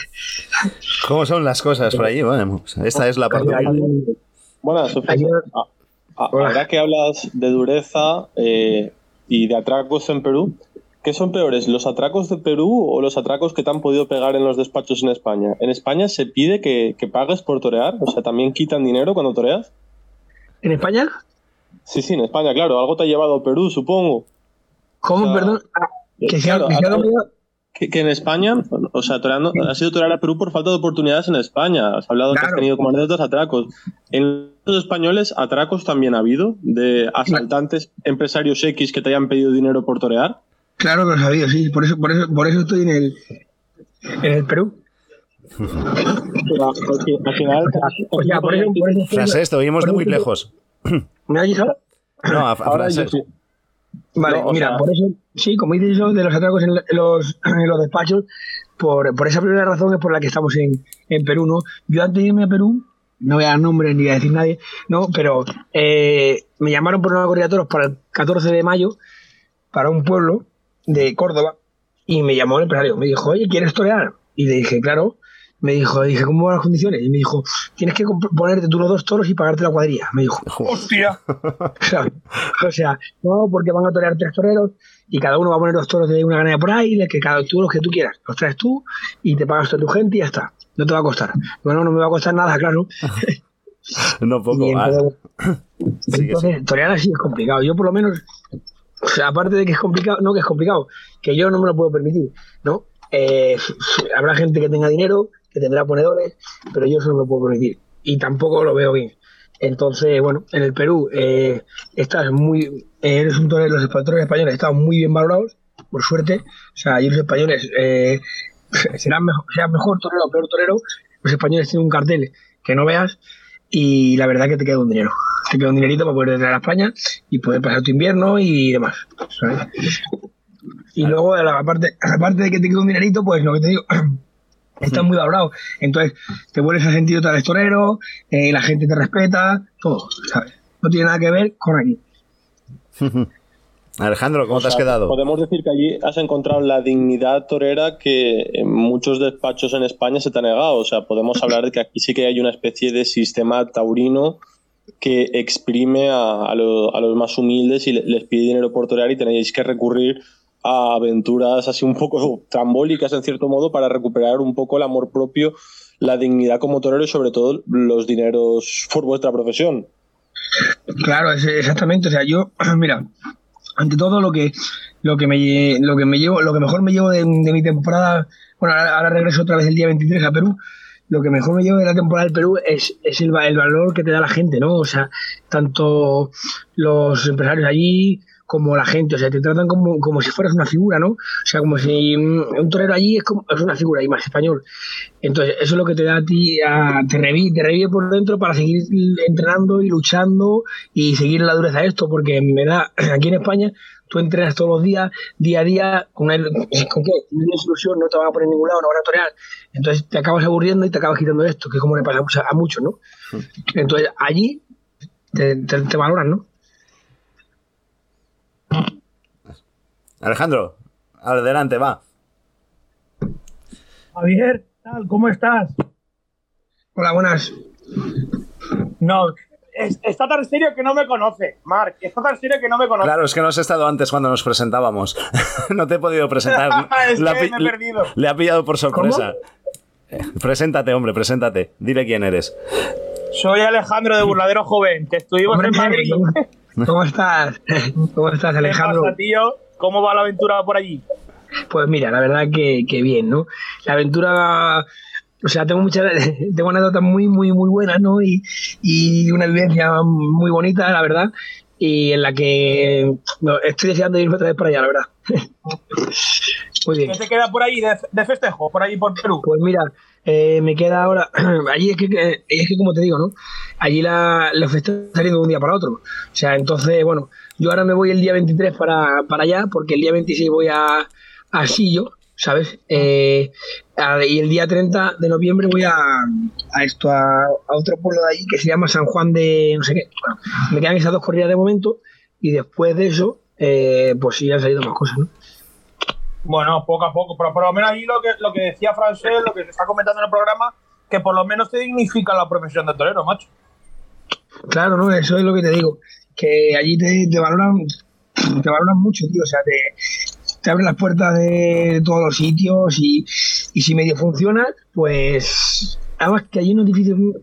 ¿Cómo son las cosas por allí? Bueno, pues, esta es la parte. Bueno, ahora que hablas de dureza eh, y de atracos en Perú, ¿Qué son peores, los atracos de Perú o los atracos que te han podido pegar en los despachos en España? ¿En España se pide que, pagues por torear? O sea, ¿también quitan dinero cuando toreas? ¿En España? Sí, sí, en España, claro. Algo te ha llevado a Perú, supongo. ¿Cómo, perdón? Ah, que, que, en España, o sea, toreando, has sido torear a Perú por falta de oportunidades en España. Has hablado que has tenido como anécdotas atracos. En los españoles, atracos también ha habido de asaltantes, empresarios X que te hayan pedido dinero por torear. Claro que lo sabía, sí. Por eso, por eso, por eso estoy en el, en el Perú. al final. O sea, por eso, por eso Francés, te oímos de muy lejos. ¿Me has dicho? No, a, Francés. Vale, mira, por eso, sí, como dices eso de los atracos en los, en los despachos, por, por, esa primera razón es por la que estamos en, en Perú, ¿no? Yo antes de irme a Perú, no voy a dar nombres ni voy a decir nadie, ¿no? Pero eh, me llamaron por una corrida de toros para el 14 de mayo, para un pueblo, de Córdoba y me llamó el empresario. Me dijo, oye, ¿quieres torear? Y le dije, claro. Me dijo, dije, ¿cómo van las condiciones? Y me dijo, tienes que ponerte tú los dos toros y pagarte la cuadrilla. Me dijo, ¡hostia! o sea, no, porque van a torear tres toreros y cada uno va a poner dos toros de una ganada por ahí, que cada tú los que tú quieras. Los traes tú y te pagas toda tu gente y ya está. No te va a costar. Bueno, no me va a costar nada, claro. no poco. entonces, torear así es complicado. Yo por lo menos aparte de que es complicado, no que es complicado, que yo no me lo puedo permitir, ¿no? Eh, habrá gente que tenga dinero, que tendrá ponedores, pero yo eso no lo puedo permitir. Y tampoco lo veo bien. Entonces, bueno, en el Perú eh, estás muy, eh, los espectadores españoles están muy bien valorados, por suerte. O sea, allí los españoles eh, serán mejor, sean mejor torero o peor torero. Los españoles tienen un cartel que no veas y la verdad que te queda un dinero. Te queda un dinerito para poder entrar a España y poder pasar tu invierno y demás. Y luego, aparte, aparte de que te queda un dinerito, pues lo que te digo, está muy valorado. Entonces, te vuelves a sentir otra vez torero, eh, la gente te respeta, todo, ¿sabes? No tiene nada que ver con aquí. Alejandro, ¿cómo te has quedado? Podemos decir que allí has encontrado la dignidad torera que en muchos despachos en España se te ha negado. O sea, podemos hablar de que aquí sí que hay una especie de sistema taurino que exprime a, los más humildes y les pide dinero por torear y tenéis que recurrir a aventuras así un poco trambólicas en cierto modo para recuperar un poco el amor propio, la dignidad como torero y sobre todo los dineros por vuestra profesión. Claro, exactamente. O sea, yo, mira, ante todo lo que lo que me lo que me llevo lo que mejor me llevo de, mi temporada bueno ahora, regreso otra vez el día 23 a Perú lo que mejor me llevo de la temporada del Perú es, es el, el, valor que te da la gente no o sea tanto los empresarios allí como la gente, o sea, te tratan como, como si fueras una figura, ¿no? O sea, como si un torero allí es, como, es una figura y más español. Entonces, eso es lo que te da a ti, te, revive, te revive por dentro para seguir entrenando y luchando y seguir la dureza de esto, porque me da, aquí en España, tú entrenas todos los días, día a día, con, una, ¿con qué? Una ilusión, no te van a poner en ningún lado, no van a torear. Entonces, te acabas aburriendo y te acabas quitando esto, que es como le pasa a muchos, ¿no? Entonces, allí te, te valoran, ¿no? Alejandro, adelante, va. Javier, tal? ¿Cómo estás? Hola, buenas. No, está tan serio que no me conoce, Mark. Está tan serio que no me conoce. Claro, es que no has estado antes cuando nos presentábamos. no te he podido presentar. es que me he perdido. Le ha pillado por sorpresa. Eh, preséntate, hombre, preséntate. Dile quién eres. Soy Alejandro de Burladero Joven, que estuvimos en Madrid. ¿Cómo estás? ¿Cómo estás, Alejandro? ¿Qué tío? ¿Cómo va la aventura por allí? Pues mira, la verdad que, que bien, ¿no? La aventura o sea, tengo muchas, tengo anécdotas muy, muy, muy buenas, ¿no? Y, y, una vivencia muy bonita, la verdad, y en la que estoy deseando irme otra vez para allá, la verdad. muy bien. ¿Qué te queda por ahí de, de, festejo, por ahí por Perú? Pues mira, eh, me queda ahora, allí es que, es que como te digo, ¿no? Allí la, los están saliendo de un día para otro. O sea, entonces, bueno, yo ahora me voy el día 23 para, para allá, porque el día 26 voy a, a Sillo, ¿sabes? Eh, y el día 30 de noviembre voy a, a esto, a, otro pueblo de allí que se llama San Juan de no sé qué. Bueno, me quedan esas dos corridas de momento y después de eso, eh, pues sí han salido más cosas, ¿no? Bueno, poco a poco, pero por lo menos ahí lo que, lo que decía Francés, lo que se está comentando en el programa, que por lo menos te dignifica la profesión de torero, macho. Claro, no, eso es lo que te digo, que allí te, te valoran te valoran mucho, tío, o sea, te, te abren las puertas de todos los sitios y, y si medio funciona, pues además que allí no es difícil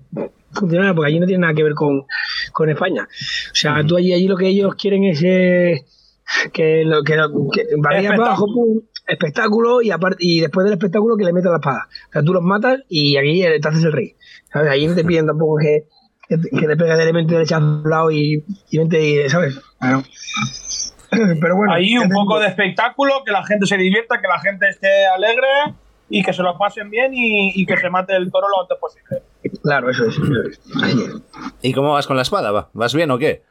funcionar porque allí no tiene nada que ver con, con España. O sea, tú allí, allí lo que ellos quieren es eh, que lo que, que abajo, espectáculo y aparte y después del espectáculo que le metas la espada. O sea, tú los matas y aquí te haces el rey. ¿Sabes? Ahí no te piden tampoco que, que, te pegues de elemento de echar a un lado y, y ¿sabes? Bueno. Pero bueno. Ahí un poco de espectáculo, que la gente se divierta, que la gente esté alegre y que se lo pasen bien y, que se mate el toro lo antes posible. Claro, eso es. ¿Y cómo vas con la espada? ¿Vas bien o qué?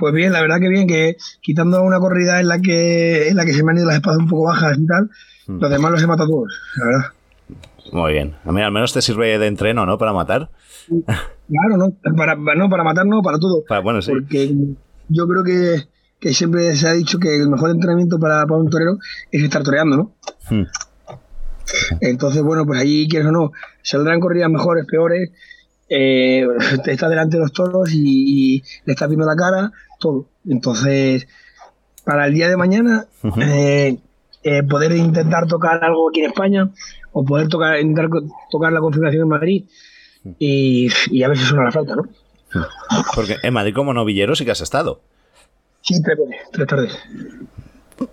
Pues bien, la verdad que bien, que quitando una corrida en la que en la que se me han ido las espadas un poco bajas y tal, hmm. los demás los he matado todos, la verdad. Muy bien. A mí al menos te sirve de entreno, ¿no? Para matar. Claro, no, para, no, para matar no, para todo. bueno, sí. Porque yo creo que, que, siempre se ha dicho que el mejor entrenamiento para, para un torero es estar toreando, ¿no? Hmm. Entonces, bueno, pues allí, quieres o no, saldrán corridas mejores, peores, eh, está delante de los toros y, le estás viendo la cara, todo. Entonces, para el día de mañana, eh, eh, poder intentar tocar algo aquí en España o poder tocar, intentar tocar la configuración en Madrid y, a ver si suena la falta, ¿no? Porque en Madrid como novillero sí que has estado. Sí, tres, tres tardes.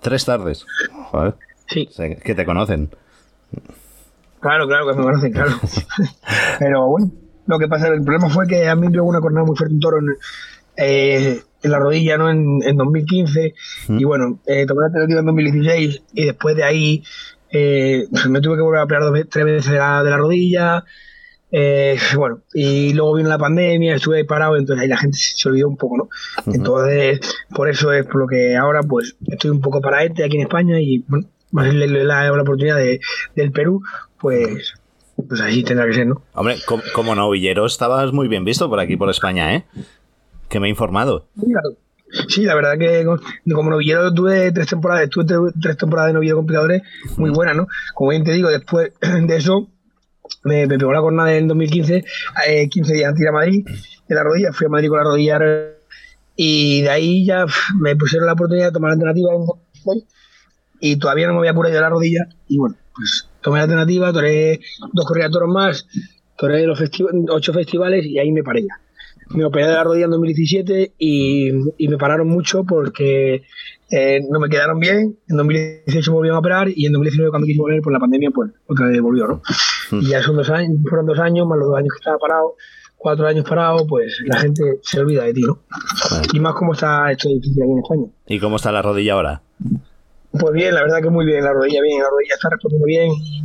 Tres tardes. Joder. Sí. que te conocen. Claro, claro que me conocen, claro. Pero bueno, lo que pasa, el problema fue que a mí me una cornada muy fuerte un toro en, eh, en la rodilla, ¿no? En, en 2015. Y bueno, eh, tomé la alternativa en 2016 y después de ahí eh, me tuve que volver a operar dos, tres veces de la, de la rodilla. Eh, bueno, y luego vino la pandemia, estuve ahí parado, entonces ahí la gente se olvidó un poco, ¿no? Entonces, por eso es por lo que ahora, pues, estoy un poco para este aquí en España y, bueno, la, la, la oportunidad de, del Perú, pues, pues así tendrá que ser, ¿no? Hombre, como, como novillero estabas muy bien visto por aquí, por España, ¿eh? Que me he informado. Sí, la verdad que como novillero tuve tres temporadas, tuve tres temporadas de novillero con muy buenas, ¿no? Como bien te digo, después de eso me, pegó la cornada en 2015, 15 días antes de ir a Madrid, de la rodilla, fui a Madrid con la rodilla y de ahí ya me pusieron la oportunidad de tomar la alternativa y todavía no me había curado de la rodilla y bueno, pues tomé la alternativa, toré dos corridas toros más, toré los ocho festivales y ahí me paré ya me operé de la rodilla en 2017 y, y me pararon mucho porque eh, no me quedaron bien. En 2018 me volvieron a operar y en 2019 cuando quise volver, por la pandemia, pues otra vez volvió, ¿no? Hmm. Y ya son dos años, fueron dos años, más los dos años que estaba parado, cuatro años parado, pues la gente se olvida de ti, ¿no? Y más cómo está esto difícil aquí en España. ¿Y cómo está la rodilla ahora? Pues bien, la verdad que muy bien, la rodilla bien, la rodilla está respondiendo bien y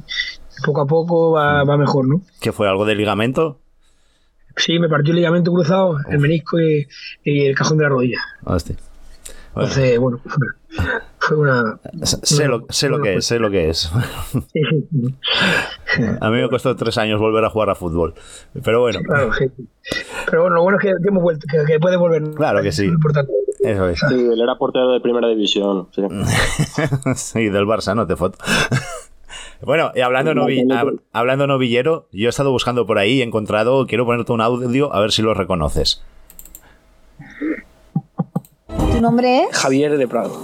poco a poco va, va mejor, ¿no? ¿Qué fue? ¿Algo de ligamento? Sí, me partió el ligamento cruzado, el menisco y, el cajón de la rodilla. Hostia. Bueno. Entonces, bueno, fue una. Sé, lo, sé lo que es, sé lo que es. a mí me costó tres años volver a jugar a fútbol. Pero bueno. Claro, sí. Pero bueno, lo bueno es que, hemos vuelto, que, que, puede volver. Claro que sí. importante. Eso es. Sí, él era portero de primera división. Sí, sí del Barça, no te foto. Bueno, y hablando, hablando novillero, yo he estado buscando por ahí y he encontrado, quiero ponerte un audio a ver si lo reconoces. ¿Tu nombre es? Javier de Prado.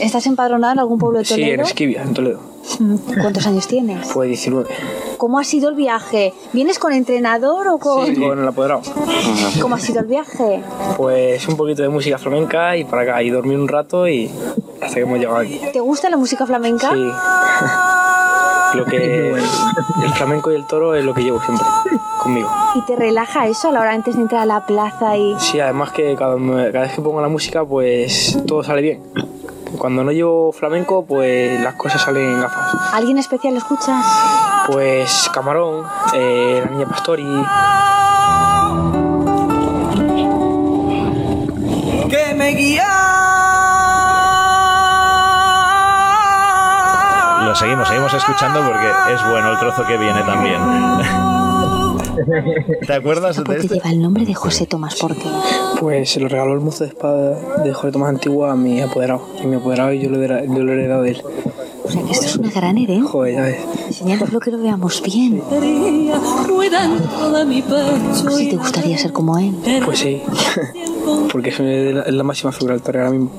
¿Estás empadronado en algún pueblo de Toledo? Sí, en Esquivia, en Toledo. ¿Cuántos años tienes? Pues 19. ¿Cómo ha sido el viaje? ¿Vienes con entrenador o con...? Sí, con el apoderado. ¿Cómo ha sido el viaje? Pues un poquito de música flamenca y para acá, y dormir un rato y hasta que hemos llegado aquí. ¿Te gusta la música flamenca? Sí. lo que el flamenco y el toro es lo que llevo siempre conmigo. ¿Y te relaja eso a la hora antes de entrar a la plaza? y Sí, además que cada, vez que pongo la música pues todo sale bien. Cuando no llevo flamenco pues las cosas salen gafas. ¿Alguien especial escuchas? Pues Camarón, eh, la niña Pastori. Que me guía seguimos, seguimos escuchando porque es bueno el trozo que viene también. ¿Te acuerdas de este? lleva el nombre de José Tomás, ¿por qué? Pues se lo regaló el mozo de espada de José Tomás Antiguo a mi apoderado. Y mi apoderado y yo lo, he, yo lo he heredado de él. O sea que esto es una gran herencia. Joder, ya ves. Enseñadlo que lo veamos bien. Si te gustaría ser como él. Pues sí. Porque es la, máxima figura del ahora mismo.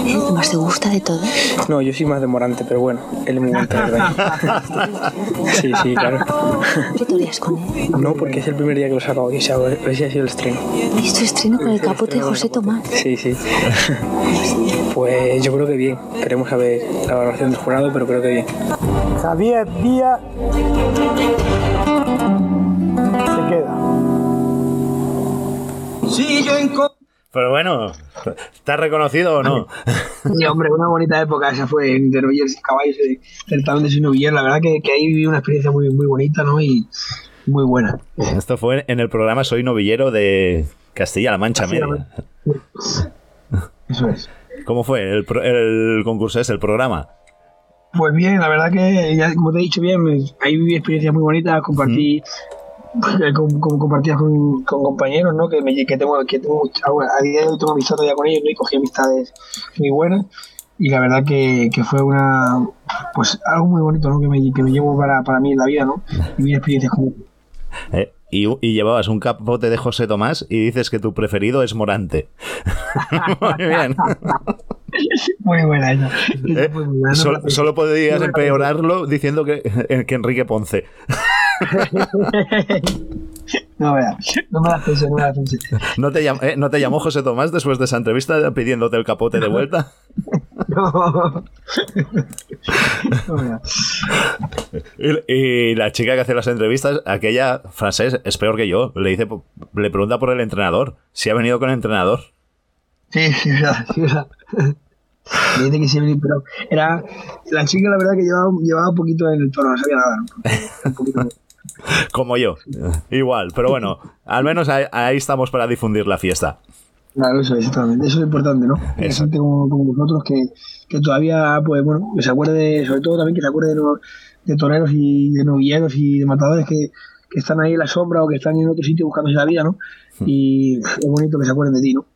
¿El que más te gusta de todo? No, yo soy más de Morante, pero bueno, él es muy ¿verdad? sí, sí, claro. ¿Qué toreas con él? No, porque es el primer día que lo saco aquí, ese ha sido el estreno. ¿Es tu estreno con el capote de José Tomás? Sí, sí. Pues yo creo que bien. Queremos saber la valoración del jurado, pero creo que bien. Javier Díaz se queda. Sí, yo en pero bueno, ¿estás reconocido o no? Sí, hombre, una bonita época esa fue de novilleros y caballos, certamen de noviller. La verdad que, que, ahí viví una experiencia muy, muy bonita, ¿no? Y muy buena. Esto fue en el programa Soy Novillero de Castilla-La Mancha Media. Eso es. ¿Cómo fue el, el concurso ese, el programa? Pues bien, la verdad que, ya, como te he dicho bien, ahí viví experiencias muy bonitas, compartí como, compartías con, compañeros, ¿no? Que, me, que tengo, que tengo, a día de hoy tengo amistad todavía con ellos, ¿no? Y cogí amistades muy buenas. Y la verdad que, que fue una, pues algo muy bonito, ¿no? Que me, que me llevo para, para mí en la vida, ¿no? Y mi experiencias con eh, y, y, llevabas un capote de José Tomás y dices que tu preferido es Morante. muy bien. Muy buena esa. Eh, solo, podrías empeorarlo diciendo que, que Enrique Ponce. No, vea, no me la pensé, no me la pensé. ¿No te, llamó, eh, ¿No te llamó José Tomás después de esa entrevista pidiéndote el capote de vuelta? No. no y, y, la chica que hace las entrevistas, aquella francés, es peor que yo. Le dice, le pregunta por el entrenador, si ha venido con el entrenador. Sí, sí, verdad, sí, verdad. Dice que sí, pero era la chica la verdad que llevaba, llevaba un poquito en el tono, no sabía nada. Un poquito, Como yo, igual, pero bueno, al menos ahí, estamos para difundir la fiesta. Claro, eso, exactamente. Eso es importante, ¿no? Es gente como, vosotros que, que, todavía, pues bueno, que se acuerde, sobre todo también que se acuerde de, de toreros y de novilleros y de matadores que, que están ahí en la sombra o que están en otro sitio buscándose la vida, ¿no? Hmm. Y es bonito que se acuerden de ti, ¿no?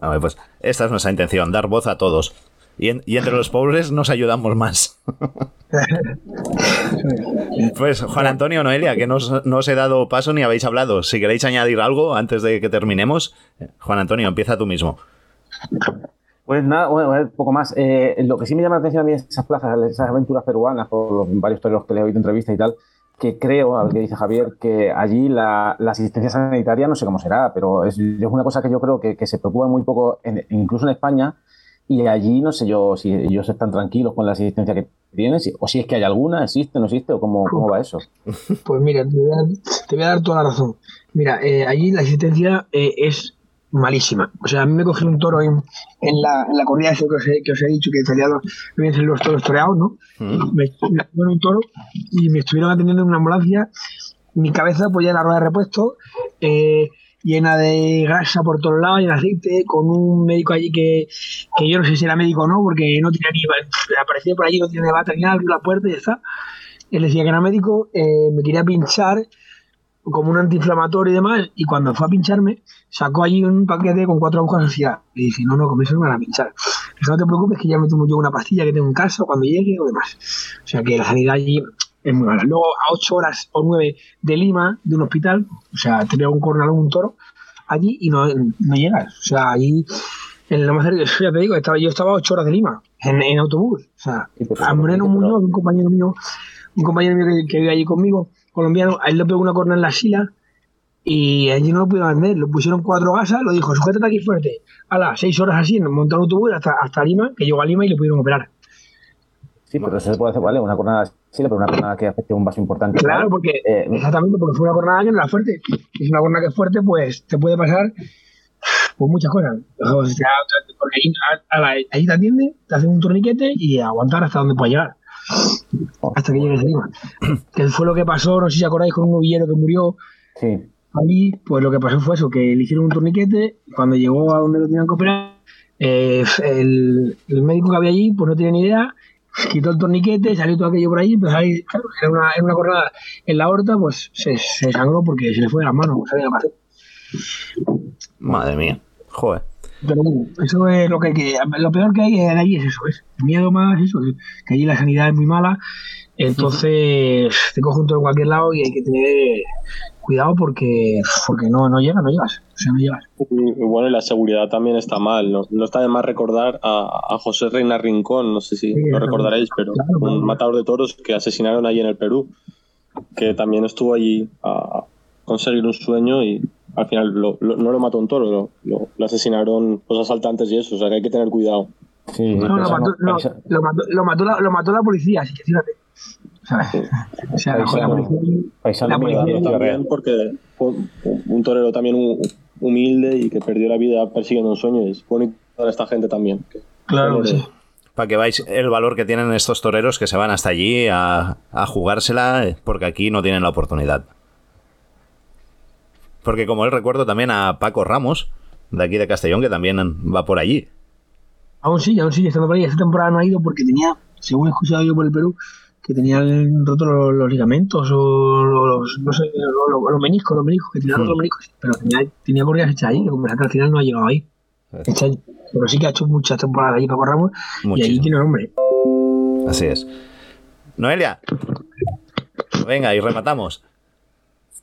A ver, pues esta es nuestra intención, dar voz a todos. Y, entre los pobres nos ayudamos más. pues Juan Antonio, Noelia, que no os, he dado paso ni habéis hablado. Si queréis añadir algo antes de que terminemos, Juan Antonio, empieza tú mismo. Pues nada, bueno, poco más. Eh, lo que sí me llama la atención a mí es esas plazas, esas aventuras peruanas, por varios toreros que le he oído entrevista y tal, que creo, a ver qué dice Javier, que allí la, asistencia sanitaria no sé cómo será, pero es, una cosa que yo creo que, se preocupa muy poco, incluso en España, y allí no sé yo si ellos están tranquilos con la asistencia que tienen, o si es que hay alguna, existe, no existe, o cómo, cómo va eso. Pues mira, te voy a dar, toda la razón. Mira, eh, allí la asistencia eh, es malísima. O sea, a mí me cogí un toro en, en, la, en la corrida que os, he, que os he dicho que salía los, me los toros toreados, ¿no? Mm. Me, me un toro y me estuvieron atendiendo en una ambulancia. Mi cabeza pues ya en la rueda de repuesto, eh, llena de grasa por todos lados, y de aceite, con un médico allí que, que yo no sé si era médico o no, porque no tenía ni aparecía por allí, no tenía bata ni nada, abrió la puerta y ya está. Él decía que era médico, eh, me quería pinchar como un antiinflamatorio y demás, y cuando fue a pincharme, sacó allí un paquete con cuatro agujas así. Y dije, no, no, con eso no me van a pinchar. Dije, no te preocupes que ya me tomo yo una pastilla que tengo en casa cuando llegue o demás. O sea que la sanidad allí es muy mala. Luego, a ocho horas o nueve de Lima, de un hospital, o sea, te pega un cornalón, un toro, allí y no, no llegas. O sea, allí, en lo más cerca, ya te digo, estaba, yo estaba a ocho horas de Lima, en, en autobús. O sea, a Moreno Muñoz, un compañero mío, un compañero mío que, que vive allí conmigo, colombiano, a él le pegó una corna en la sila y allí no lo pudieron vender. Lo pusieron cuatro gasas, lo dijo, sujétate aquí fuerte. A las seis horas así, montaron autobús hasta, hasta Lima, que llegó a Lima y le pudieron operar. Sí, pero eso se puede hacer, ¿vale? Una cornada sí, pero una cornada que afecte un vaso importante. Claro, porque eh, exactamente, porque fue una cornada que no era fuerte. Si es una cornada que es fuerte, pues te puede pasar pues muchas cosas. porque ahí, ahí te atiende, te hacen un torniquete y aguantar hasta donde pueda llegar. Hasta que llegues a Lima. Que fue lo que pasó, no sé si acordáis, con un novillero que murió. Sí. Allí, pues lo que pasó fue eso, que le hicieron un torniquete, y cuando llegó a donde lo tenían que operar, eh, el, médico que había allí, pues no tenía ni idea, quitó el torniquete, salió todo aquello por ahí, pues ahí, claro, era una, era una cornada en la horta, pues se, se, sangró porque se le fue de las manos, Madre mía, joder. Pero eso es lo que, que lo peor que hay allí es eso, es miedo más, eso, que allí la sanidad es muy mala, entonces te coge un cualquier lado y hay que tener cuidado porque, porque no, no llega, no llegas. O sea, no llegas. Y, bueno, y la seguridad también está mal. No, no está de más recordar a, a, José Reina Rincón, no sé si lo recordaréis, pero un matador de toros que asesinaron allí en el Perú, que también estuvo allí a conseguir un sueño y al final no lo mató un toro, lo, lo, asesinaron los asaltantes y eso, o sea que hay que tener cuidado. Sí, no, lo, mató, lo, mató, lo, mató la, lo mató la policía, así que fíjate. O sea, la, policía, la policía también porque fue un torero también humilde y que perdió la vida persiguiendo un sueño. Es bonito para esta gente también. claro, sí. Para que veáis el valor que tienen estos toreros que se van hasta allí a, a jugársela, porque aquí no tienen la oportunidad. Porque como él recuerdo también a Paco Ramos, de aquí de Castellón, que también va por allí. Aún sí, aún sigue estando por ahí. Esta temporada no ha ido porque tenía, según he escuchado yo por el Perú, que tenía roto los, ligamentos o los, no sé, los, meniscos, los meniscos, que tenía hmm. los meniscos. Pero tenía, tenía corridas hechas ahí, que al final no ha llegado ahí. pero sí que ha hecho muchas temporadas ahí Paco Ramos y ahí tiene nombre. Así es. Noelia, venga, y rematamos.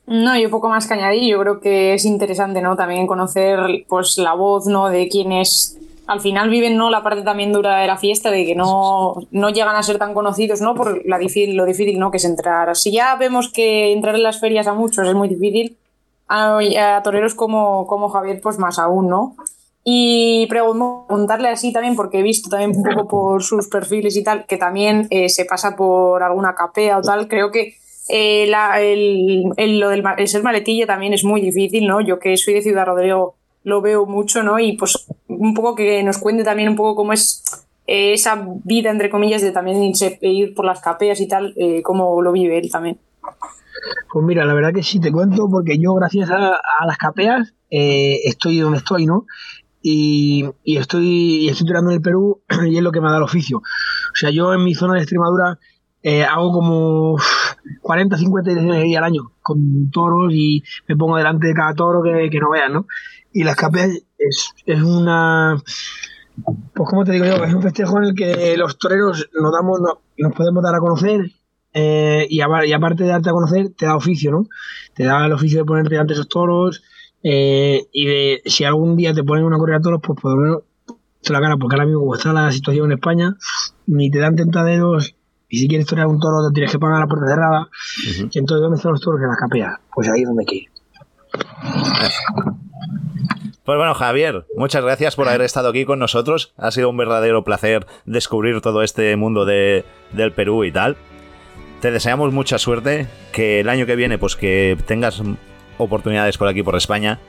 No, yo poco más que añadir. Yo creo que es interesante, ¿no? También conocer, pues, la voz, ¿no? De quienes al final viven, ¿no? La parte también dura de la fiesta, de que no, no llegan a ser tan conocidos, ¿no? Por la difícil, lo difícil, ¿no? Que es entrar. Si ya vemos que entrar en las ferias a muchos es muy difícil, a, toreros como, como Javier, pues más aún, ¿no? Y preguntarle así también, porque he visto también un poco por sus perfiles y tal, que también eh, se pasa por alguna capea o tal. Creo que eh, el, lo del ser maletilla también es muy difícil, ¿no? Yo que soy de Ciudad Rodrigo lo veo mucho, ¿no? Y pues un poco que nos cuente también un poco cómo es eh, esa vida, entre comillas, de también ir por las capeas y tal, eh, cómo lo vive él también. Pues mira, la verdad que sí te cuento, porque yo gracias a, las capeas estoy donde estoy, ¿no? Y, estoy, y estoy tirando en el Perú y es lo que me da el oficio. O sea, yo en mi zona de Extremadura eh, hago como 40, 50 direcciones al año con toros y me pongo delante de cada toro que, no vean, ¿no? Y las capeas es, es una pues como te digo yo, es un festejo en el que los toreros nos damos, nos podemos dar a conocer eh, y, aparte de darte a conocer, te da oficio, ¿no? Te da el oficio de ponerte ante esos toros eh, y de si algún día te ponen una corrida de toros, pues por lo menos te la cara, porque ahora mismo como está la situación en España, ni te dan tentaderos y si quieres torear un toro te tienes que pagar la puerta cerrada. Y entonces, ¿dónde están los toros en las capeas? Pues ahí es donde ir. Pues bueno, Javier, muchas gracias por haber estado aquí con nosotros. Ha sido un verdadero placer descubrir todo este mundo de, del Perú y tal. Te deseamos mucha suerte, que el año que viene pues que tengas oportunidades por aquí, por España,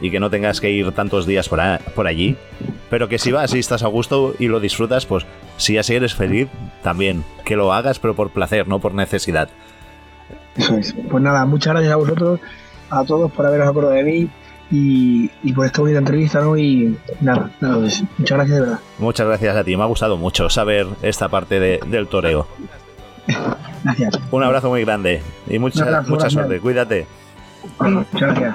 y que no tengas que ir tantos días por, por allí. Pero que si vas y estás a gusto y lo disfrutas, pues si así eres feliz, también que lo hagas, pero por placer, no por necesidad. Eso es. Pues nada, muchas gracias a vosotros, a todos por haberos acordado de mí y, por esta bonita entrevista, ¿no? Y nada, nada, pues, muchas gracias de verdad. Muchas gracias a ti, me ha gustado mucho saber esta parte del toreo. Gracias. Un abrazo muy grande y mucha, mucha suerte, cuídate. Muchas gracias.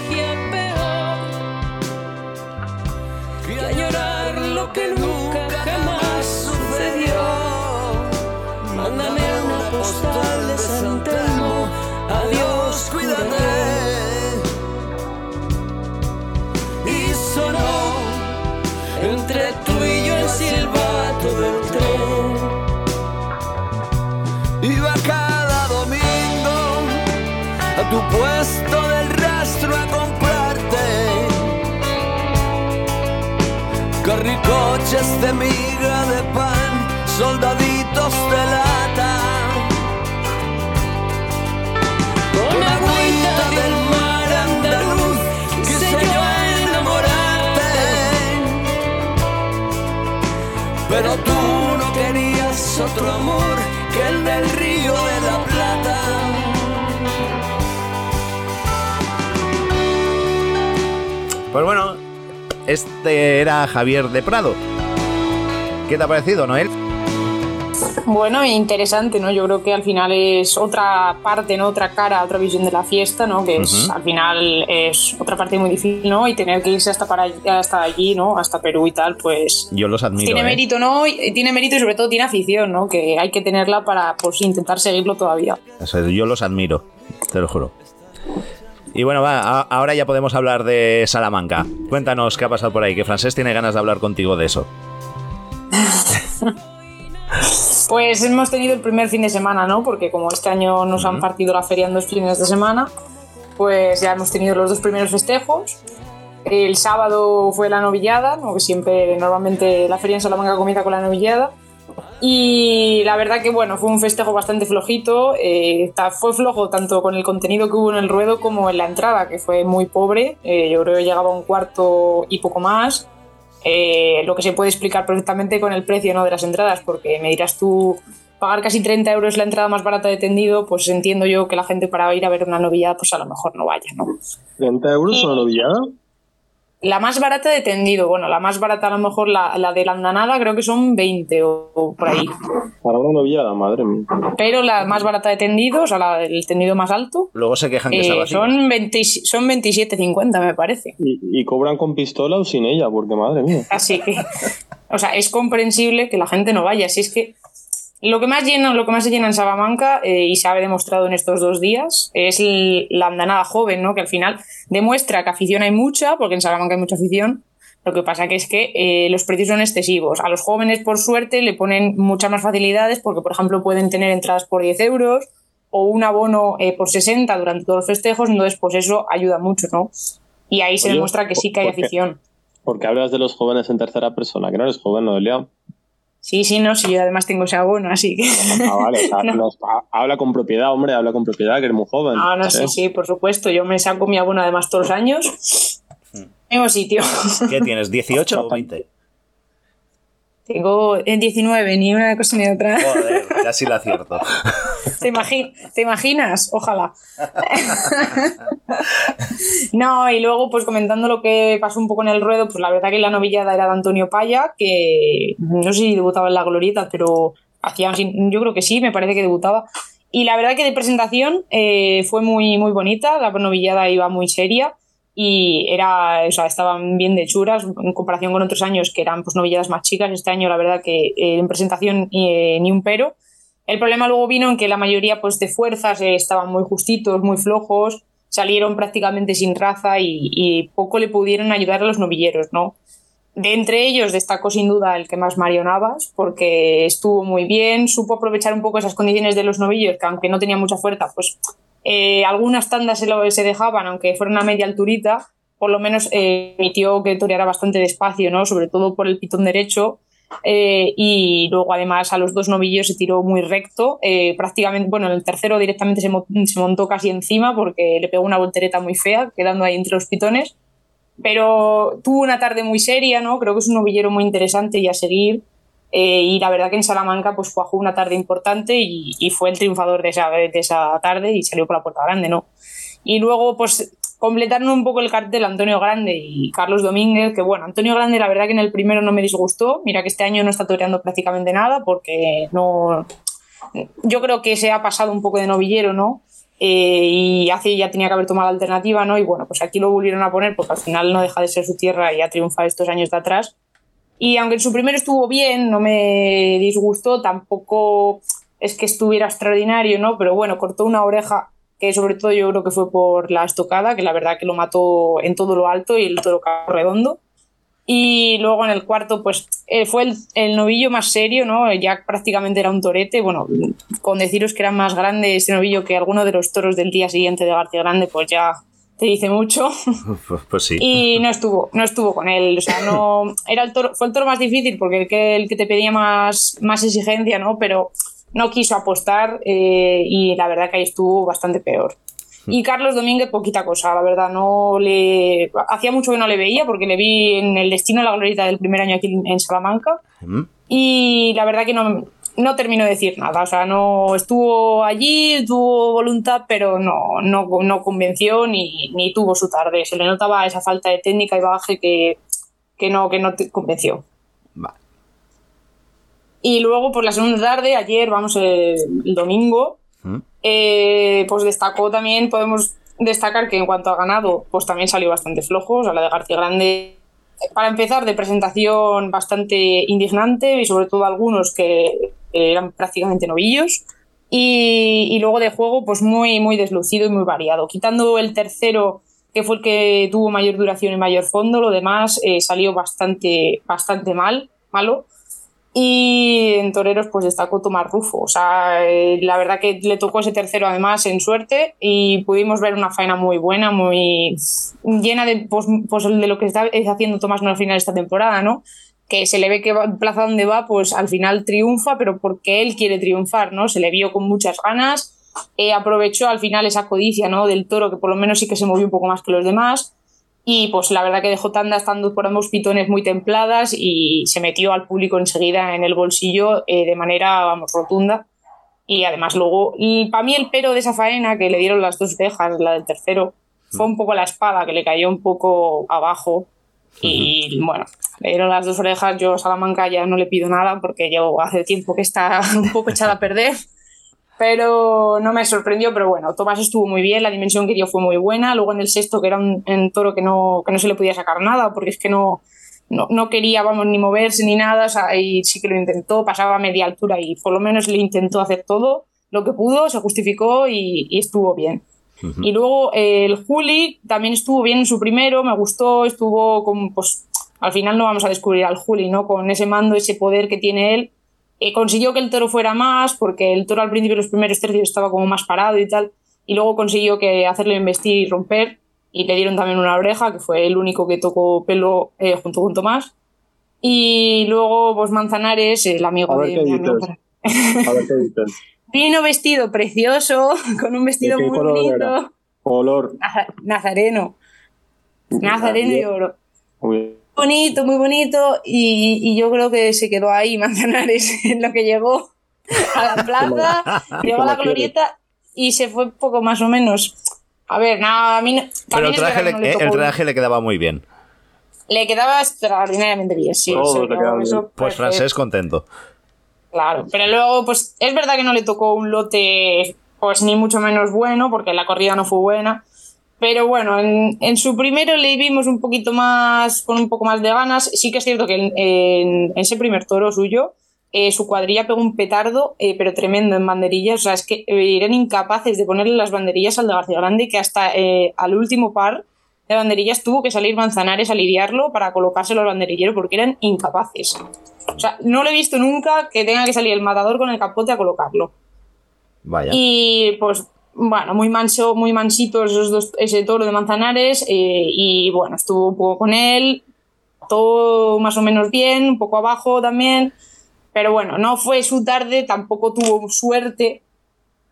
postal de San. Adiós, cuídate. entre tú y yo el silbato del tren. Iba cada domingo a tu puesto del rastro a comprarte carricoches de miga de pan, soldaditos de lata. Pero tú no querías otro amor que el del río de la Plata. Pues bueno, este era Javier de Prado. ¿Qué te ha parecido, Noel? Bueno, interesante, ¿no? Yo creo que al final es otra parte, ¿no? Otra cara, otra visión de la fiesta, ¿no? Que es, al final es otra parte muy difícil, ¿no? Y tener que irse hasta para hasta allí, ¿no? Hasta Perú y tal, pues. Yo los admiro. Tiene ¿eh? mérito, ¿no? tiene mérito y sobre todo tiene afición, ¿no? Que hay que tenerla para pues intentar seguirlo todavía. yo los admiro, te lo juro. Y bueno, va, ahora ya podemos hablar de Salamanca. Cuéntanos qué ha pasado por ahí, que Francés tiene ganas de hablar contigo de eso. Pues hemos tenido el primer fin de semana, ¿no? Porque como este año nos han partido la feria en dos fines de semana, pues ya hemos tenido los dos primeros festejos. El sábado fue la novillada, ¿no? que siempre normalmente la feria en Salamanca comienza con la novillada. Y la verdad que bueno, fue un festejo bastante flojito. Eh, fue flojo tanto con el contenido que hubo en el ruedo como en la entrada, que fue muy pobre. Eh, yo creo que llegaba a un cuarto y poco más. Eh, lo que se puede explicar perfectamente con el precio ¿no? de las entradas, porque me dirás tú, pagar casi 30 euros la entrada más barata de tendido, pues entiendo yo que la gente para ir a ver una novillada, pues a lo mejor no vaya, ¿no? ¿30 euros una novillada? La más barata de tendido, bueno, la más barata a lo mejor la, la de la andanada creo que son 20 o, por ahí. Para una novillada, madre mía. Pero la más barata de tendido, o sea, la, el tendido más alto. Luego se quejan que está eh, Son, 20, son 27.50, me parece. ¿Y, cobran con pistola o sin ella? Porque madre mía. Así que, o sea, es comprensible que la gente no vaya. Si es que lo que más llena, lo que más se llena en Salamanca, eh, y se ha demostrado en estos dos días, es la andanada joven, ¿no? Que al final demuestra que afición hay mucha, porque en Salamanca hay mucha afición. Lo que pasa que es que eh, los precios son excesivos. A los jóvenes, por suerte, le ponen muchas más facilidades, porque, por ejemplo, pueden tener entradas por 10 euros, o un abono eh, por 60 durante todos los festejos, entonces pues eso ayuda mucho, ¿no? Y ahí se Oye, demuestra que sí que hay ¿por qué? afición. Porque hablas de los jóvenes en tercera persona, que no eres joven, ¿no, Elia? Sí, sí, no, sí, yo además tengo ese abono, así que... Ah, vale, o sea, No. no, ha- habla con propiedad, hombre, habla con propiedad, que eres muy joven. Ah, no, sí, ¿eh? sí, por supuesto, yo me saco mi abono además todos los años. Tengo sitio. ¿Qué tienes? ¿18 o 20? Tengo en 19, ni una cosa ni otra. Joder, casi la acierto. ¿Te, imagi- ¿Te imaginas? Ojalá. no, y luego, pues comentando lo que pasó un poco en el ruedo, pues la verdad que la novillada era de Antonio Paya, que no sé si debutaba en la glorieta, pero hacía, yo creo que sí, me parece que debutaba. Y la verdad que de presentación eh, fue muy, muy bonita, la novillada iba muy seria y era, o sea, estaban bien de churas en comparación con otros años que eran pues novilladas más chicas. Este año la verdad que eh, en presentación eh, ni un pero. El problema luego vino en que la mayoría pues de fuerzas eh, estaban muy justitos, muy flojos, salieron prácticamente sin raza y, poco le pudieron ayudar a los novilleros, ¿no? De entre ellos destacó sin duda el que más Mario Navas, porque estuvo muy bien, supo aprovechar un poco esas condiciones de los novillos, que aunque no tenía mucha fuerza, pues eh, algunas tandas se, lo, se dejaban, aunque fuera una media alturita, por lo menos eh, que toreara bastante despacio, ¿no? Sobre todo por el pitón derecho. Eh, y luego además a los dos novillos se tiró muy recto. eh, prácticamente, bueno, el tercero directamente se, mo- se montó casi encima porque le pegó una voltereta muy fea, quedando ahí entre los pitones pero tuvo una tarde muy seria, ¿no? Creo que es un novillero muy interesante y a seguir. eh, y la verdad que en Salamanca pues cuajó una tarde importante y, y fue el triunfador de esa, de esa tarde y salió por la puerta grande, ¿no? Y luego pues completaron un poco el cartel Antonio Grande y Carlos Domínguez, que bueno, Antonio Grande la verdad que en el primero no me disgustó, mira que este año no está toreando prácticamente nada porque no... Yo creo que se ha pasado un poco de novillero, ¿no? Eh, y hace ya tenía que haber tomado la alternativa, ¿no? Y bueno, pues aquí lo volvieron a poner porque al final no deja de ser su tierra y ha triunfado estos años de atrás. Y aunque en su primero estuvo bien, no me disgustó, tampoco es que estuviera extraordinario, ¿no? Pero bueno, cortó una oreja que sobre todo yo creo que fue por la estocada, que la verdad que lo mató en todo lo alto y el toro cayó redondo. Y luego en el cuarto, pues eh, fue el, el novillo más serio, ¿no? Ya prácticamente era un torete. Bueno, con deciros que era más grande este novillo que alguno de los toros del día siguiente de García Grande, pues ya te dice mucho. Pues, pues sí. Y no estuvo, no estuvo con él. O sea, no. Era el toro, fue el toro más difícil porque el que, el que te pedía más, más exigencia, ¿no? Pero no quiso apostar eh, y la verdad que ahí estuvo bastante peor. Y Carlos Domínguez, poquita cosa, la verdad, no le. Hacía mucho que no le veía porque le vi en el destino de la glorieta del primer año aquí en Salamanca. ¿Mm? Y la verdad que no, no terminó de decir nada. O sea, no estuvo allí, tuvo voluntad, pero no, no, no convenció ni, ni tuvo su tarde. Se le notaba esa falta de técnica y bagaje que, que no, que no te convenció. Y luego, por la segunda tarde, ayer, vamos, el, el domingo, ¿Mm? eh, pues destacó también, podemos destacar que en cuanto a ganado, pues también salió bastante flojo. O sea, la de García Grande, para empezar, de presentación bastante indignante y sobre todo algunos que eran prácticamente novillos. Y, y luego de juego, pues muy, muy deslucido y muy variado. Quitando el tercero, que fue el que tuvo mayor duración y mayor fondo, lo demás eh, salió bastante, bastante mal, malo. Y en toreros pues destacó Tomás Rufo. O sea, eh, la verdad que le tocó ese tercero además en suerte y pudimos ver una faena muy buena, muy llena de, pues, pues, de lo que está haciendo Tomás al final de esta temporada, ¿no? Que se le ve que va, plaza donde va, pues al final triunfa, pero porque él quiere triunfar, ¿no? Se le vio con muchas ganas, eh, aprovechó al final esa codicia, ¿no? Del toro, que por lo menos sí que se movió un poco más que los demás. Y pues la verdad que dejó tanda estando por ambos pitones muy templadas y se metió al público enseguida en el bolsillo eh, de manera, vamos, rotunda. Y además luego, para mí el pero de esa faena que le dieron las dos orejas, la del tercero, fue un poco la espada que le cayó un poco abajo. Y bueno, le dieron las dos orejas, yo a Salamanca ya no le pido nada porque yo hace tiempo que está un poco echada a perder pero no me sorprendió, pero bueno, Tomás estuvo muy bien, la dimensión que dio fue muy buena, luego en el sexto, que era un, un toro que no, que no se le podía sacar nada, porque es que no, no, no quería, vamos, ni moverse ni nada, o sea, y sí que lo intentó, pasaba a media altura y por lo menos le intentó hacer todo lo que pudo, se justificó y, y estuvo bien. Y luego eh, el Juli también estuvo bien en su primero, me gustó, estuvo con, pues, al final no vamos a descubrir al Juli, ¿no? Con ese mando, ese poder que tiene él, eh, consiguió que el toro fuera más, porque el toro al principio de los primeros tercios estaba como más parado y tal, y luego consiguió que hacerle investir y romper, y le dieron también una oreja, que fue el único que tocó pelo eh, junto con Tomás. Y luego, pues Manzanares, el amigo de mi amigo. A ver qué. Vino vestido precioso, con un vestido ¿De muy color bonito. era? Color. Naza- Nazareno. Nazareno y oro. Muy bien. Bonito, muy bonito. Y, y yo creo que se quedó ahí Manzanares en lo que llegó a la plaza, llegó a la glorieta y se fue poco más o menos. A ver, nada, a mí no- Pero el también es traje, le, no le el traje le quedaba muy bien. le quedaba extraordinariamente bien, sí. No, bien. Pues francés contento. Claro, pero luego, pues es verdad que no le tocó un lote, pues ni mucho menos bueno, porque la corrida no fue buena. Pero bueno, en, en su primero le vimos un poquito más, con un poco más de ganas. Sí que es cierto que en, en ese primer toro suyo, eh, su cuadrilla pegó un petardo, eh, pero tremendo en banderillas. O sea, es que eh, eran incapaces de ponerle las banderillas al de García Grande, que hasta eh, al último par de banderillas tuvo que salir Manzanares a lidiarlo para colocárselo al banderillero, porque eran incapaces. O sea, no lo he visto nunca que tenga que salir el matador con el capote a colocarlo. Vaya. Y pues, bueno, muy manso, muy mansito esos dos, ese toro de Manzanares. eh, y bueno, estuvo un poco con él. Todo más o menos bien, un poco abajo también. Pero bueno, no fue su tarde, tampoco tuvo suerte.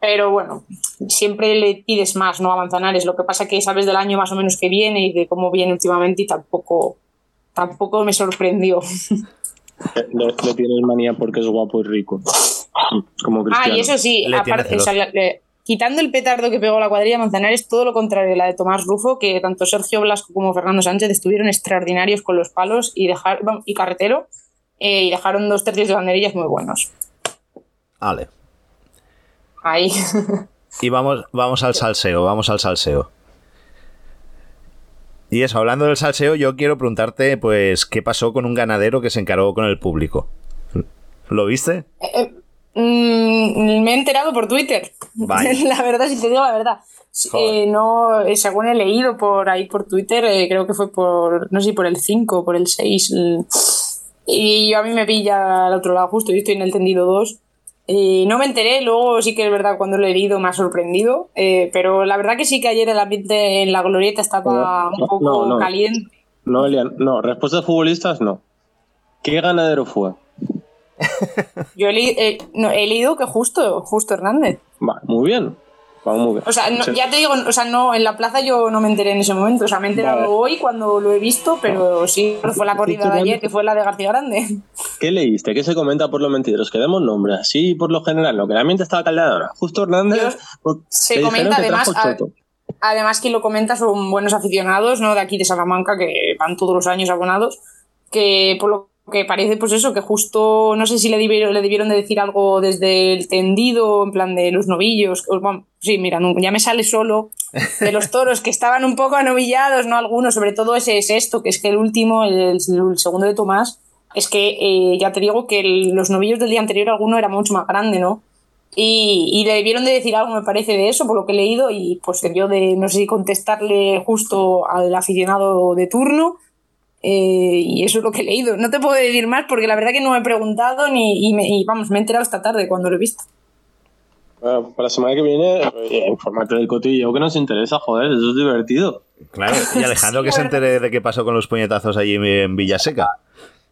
Pero bueno, siempre le pides más, ¿no? A Manzanares. Lo que pasa que sabes del año más o menos que viene y de cómo viene últimamente y tampoco, tampoco me sorprendió. Le, le tienes manía porque es guapo y rico. Como Ah, Cristiano. y eso sí, Le tiene aparte, o sea, celos. la- le- quitando el petardo que pegó la cuadrilla Manzanares, todo lo contrario, la de Tomás Rufo, que tanto Sergio Blasco como Fernando Sánchez estuvieron extraordinarios con los palos y, dejar, y carretero eh, y dejaron dos tercios de banderillas muy buenos. Vale. Ahí. Y vamos, vamos al salseo, vamos al salseo. Y eso, hablando del salseo, yo quiero preguntarte, pues, ¿qué pasó con un ganadero que se encaró con el público? ¿Lo viste? Eh, mm, me he enterado por Twitter. La verdad, si te digo la verdad. Eh, no, eh, según he leído por ahí por Twitter, eh, creo que fue por, no sé por el 5 por el 6. l- Y yo a mí me pilla al otro lado justo, yo estoy en el tendido 2. Y no me enteré, luego sí que es verdad cuando lo he leído me ha sorprendido, eh, pero la verdad que sí que ayer el ambiente en la glorieta estaba un poco no, no. caliente. No, Elian, no, respuestas futbolistas no. ¿Qué ganadero fue? Yo he, eh, no, he leído que justo, justo Hernández. Va, muy bien. Va muy bien. O sea, no- Sí. ya te digo, o sea, no, en la plaza yo no me enteré en ese momento. O sea, me he enterado Vale. hoy cuando lo he visto, pero sí, fue la corrida de ayer, que fue la de García Grande. ¿Qué leíste? ¿Qué se comenta por los mentideros? Que demos nombre. Así, por lo general, lo que la mente estaba caldeadora. Justo Hernández. por- Se comenta además, a- además quien lo comenta son buenos aficionados, ¿no? De aquí de Salamanca, que van todos los años abonados, que por lo que parece, pues eso, que justo, no sé si le debieron, le debieron de decir algo desde el tendido, en plan de los novillos, bueno, sí, mira, ya me sale solo, de los toros que estaban un poco anovillados, ¿no? Algunos, sobre todo ese sexto, que es que el último, el, el segundo de Tomás, es que eh, ya te digo que el- los novillos del día anterior alguno era mucho más grande, ¿no? Y, y le debieron de decir algo, me parece, de eso, por lo que he leído, y pues debió de, no sé si contestarle justo al aficionado de turno, eh, y eso es lo que he leído. No te puedo decir más porque la verdad que no me he preguntado ni, y, me- y, vamos, me he enterado esta tarde cuando lo he visto. Bueno, para la semana que viene, eh, infórmate del cotillo que nos interesa, joder, eso es divertido. Claro, y Alejandro que se entere de qué pasó con los puñetazos allí en Villaseca.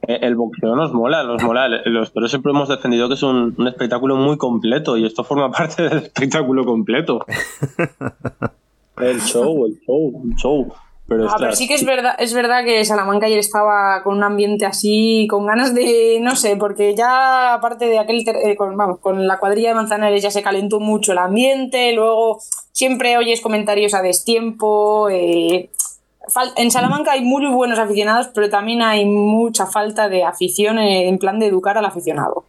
Eh, El boxeo nos mola, nos mola. Los pero siempre hemos defendido que es un, un espectáculo muy completo y esto forma parte del espectáculo completo. el show, el show, el show. Pero, Ah, pero sí que es verdad, es verdad que Salamanca ayer estaba con un ambiente así, con ganas de, no sé, porque ya aparte de aquel, eh, con, vamos, con la cuadrilla de Manzanares ya se calentó mucho el ambiente, luego siempre oyes comentarios a destiempo. eh, en Salamanca hay muy buenos aficionados, pero también hay mucha falta de afición eh, en plan de educar al aficionado.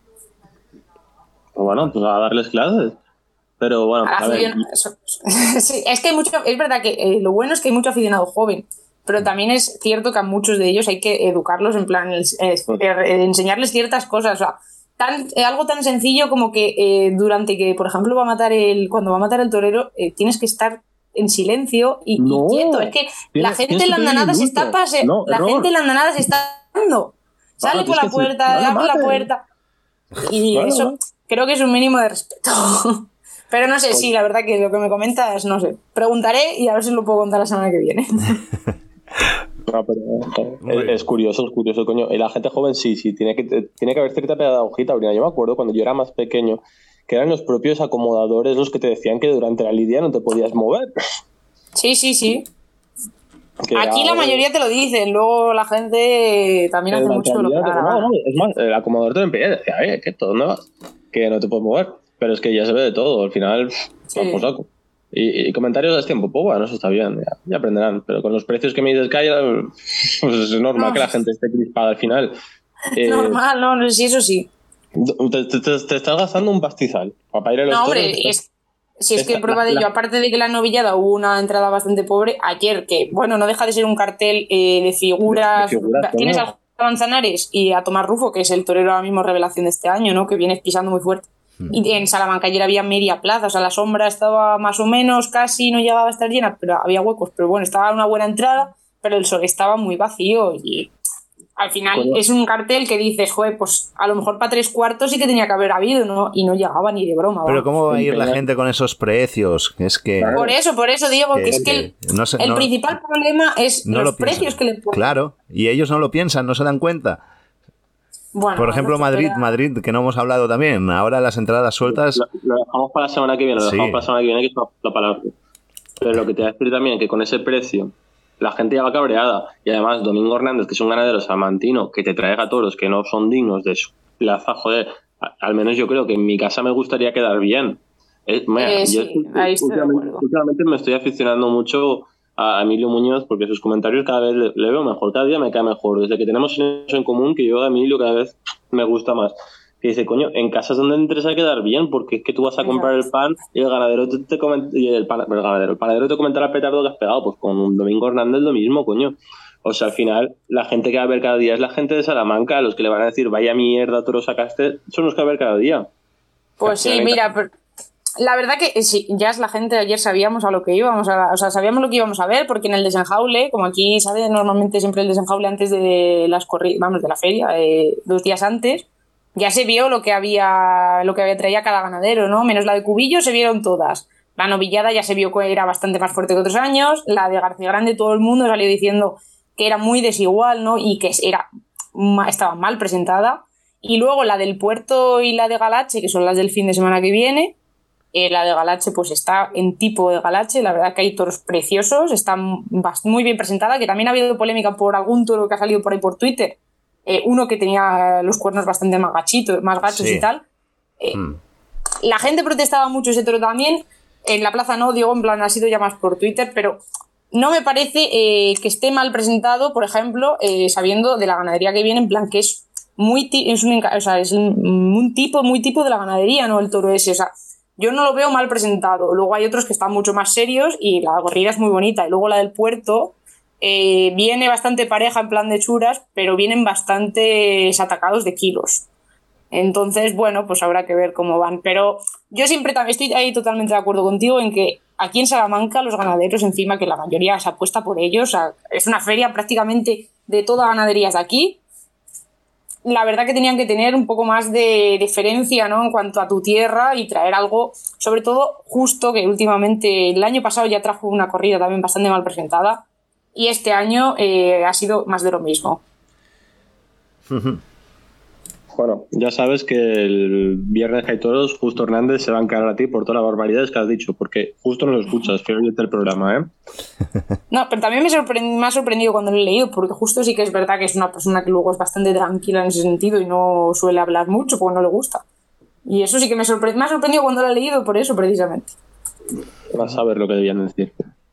bueno, pues a darles clases. Pero bueno, a ver, sí, es que hay mucho, es verdad que eh, lo bueno es que hay mucho aficionado joven, pero también es cierto que a muchos de ellos hay que educarlos en plan, eh, eh, enseñarles ciertas cosas. O sea, tan, eh, algo tan sencillo como que eh, durante que, por ejemplo, va a matar el, cuando va a matar el torero, eh, tienes que estar en silencio y, y No. quieto. Es que la gente en la andanada se está pase, No, la gente en la andanada se está dando. Sale por la puerta, por la puerta. Y eso creo que es un mínimo de respeto. Pero no sé, sí, la verdad que lo que me comentas, no sé. Preguntaré y a ver si lo puedo contar la semana que viene. No, pero, eh, es, es curioso, es curioso, coño. Y la gente joven sí, sí, tiene que, tiene que haber cierta pedagogía taurina. Yo me acuerdo cuando yo era más pequeño, que eran los propios acomodadores los que te decían que durante la lidia no te podías mover. Sí, sí, sí. Que Aquí la mayoría te lo dicen, luego la gente también hace mucho lo que no, es más, el acomodador te lo impedía y decía, oye, que todo no que no te puedes mover. Pero es que ya se ve de todo, al final, Sí. vamos saco. Y, y comentarios de tiempo, pues bueno, eso está bien, ya, ya aprenderán. Pero con los precios que me dices que hay, pues es normal No. que la gente esté crispada al final. Eh, Normal, no, no, sí, eso sí. te, te- te- te estás gastando un pastizal para ir a los No, hombre, es, si es que prueba de ello, aparte de que la novillada hubo una entrada bastante pobre, ayer, que bueno, no deja de ser un cartel eh, de figuras. De figuras, Tienes ¿no? a Manzanares y a Tomás Rufo, que es el torero ahora mismo revelación de este año, ¿no? Que viene pisando muy fuerte. Y en Salamanca ayer había media plaza, o sea, la sombra estaba más o menos, casi no llegaba a estar llena, pero había huecos, pero bueno, estaba una buena entrada, pero el sol estaba muy vacío y al final es un cartel que dices, joder, pues a lo mejor para tres cuartos sí que tenía que haber habido, ¿no? Y no llegaba ni de broma. Pero vamos. ¿cómo va a ir la gente con esos precios? Es que... Por eso, por eso digo que, es que el, no sé- el no- principal problema es no los lo precios que le ponen. Claro, y ellos no lo piensan, no se dan cuenta. Bueno, Por ejemplo, Madrid, Madrid, que no hemos hablado también. Ahora las entradas sueltas. Lo, lo dejamos para la semana que viene, lo Sí. dejamos para la semana que viene, que es la palabra. Pero lo que te voy a decir también, que con ese precio, la gente ya va cabreada. Y además, Domingo Hernández, que es un ganadero salmantino, que te traiga toros que no son dignos de su plaza, joder, al menos yo creo que en mi casa me gustaría quedar bien. Eh, mira, Eh, yo sí, ahí estoy de acuerdo. últimamente me estoy aficionando mucho a Emilio Muñoz porque sus comentarios cada vez le, le veo mejor, cada día me cae mejor. Desde que tenemos eso en común, que yo a Emilio cada vez me gusta más. Que dice, coño, en casa es donde te interesa quedar bien, porque es que tú vas a comprar el pan y el ganadero te, te y el, pan- el ganadero, el panadero te comentará el petardo que has pegado, pues con un Domingo Hernández lo mismo, coño. O sea, al final, la gente que va a ver cada día es la gente de Salamanca, los que le van a decir, vaya mierda, toro sacaste, son los que va a ver cada día. Pues sí, mira, pero la verdad que eh, sí, ya es la gente de ayer sabíamos a lo que íbamos a, o sea, sabíamos lo que íbamos a ver, porque en el desenjaule, como aquí sabe normalmente siempre el desenjaule antes de las vamos, de la feria, eh, dos días antes, ya se vio lo que había, lo que había traído cada ganadero, ¿no? Menos la de Cubillo se vieron todas. La novillada ya se vio que era bastante más fuerte que otros años, la de García Grande todo el mundo salió diciendo que era muy desigual, ¿no? Y que era estaba mal presentada. Y luego la del Puerto y la de Galache, que son las del fin de semana que viene. Eh, la de Galache pues está en tipo de Galache, la verdad que hay toros preciosos, está muy bien presentada, que también ha habido polémica por algún toro que ha salido por ahí por Twitter. Eh, uno que tenía los cuernos bastante más gachitos, más gachos Sí. y tal. Mm. La gente protestaba mucho ese toro también. En la plaza no, digo, en plan, ha sido ya más por Twitter, pero no me parece eh, que esté mal presentado, por ejemplo, eh, sabiendo de la ganadería que viene, en plan, que es muy es un, o sea, es un, un tipo, muy tipo de la ganadería, ¿no? El toro ese, o sea, yo no lo veo mal presentado. Luego hay otros que están mucho más serios y la gorrilla es muy bonita. Y luego la del puerto eh, viene bastante pareja en plan de churas, pero vienen bastantes atacados de kilos. Entonces, bueno, pues habrá que ver cómo van. Pero yo siempre estoy ahí totalmente de acuerdo contigo en que aquí en Salamanca los ganaderos, encima que la mayoría se apuesta por ellos, es una feria prácticamente de todas ganaderías de aquí. La verdad que tenían que tener un poco más de deferencia ¿no? en cuanto a tu tierra y traer algo, sobre todo justo, que últimamente el año pasado ya trajo una corrida también bastante mal presentada y este año eh, ha sido más de lo mismo. Bueno, ya sabes que el viernes que hay toros, Justo Hernández se va a encarar a ti por todas las barbaridades que has dicho, porque justo no lo escuchas, que oyete el programa, ¿eh? No, pero también me, sorpre- me ha sorprendido cuando lo he leído, porque justo sí que es verdad que es una persona que luego es bastante tranquila en ese sentido y no suele hablar mucho porque no le gusta. Y eso sí que me, sorpre- me ha sorprendido cuando lo he leído, por eso precisamente. Vas a ver lo que debían decir.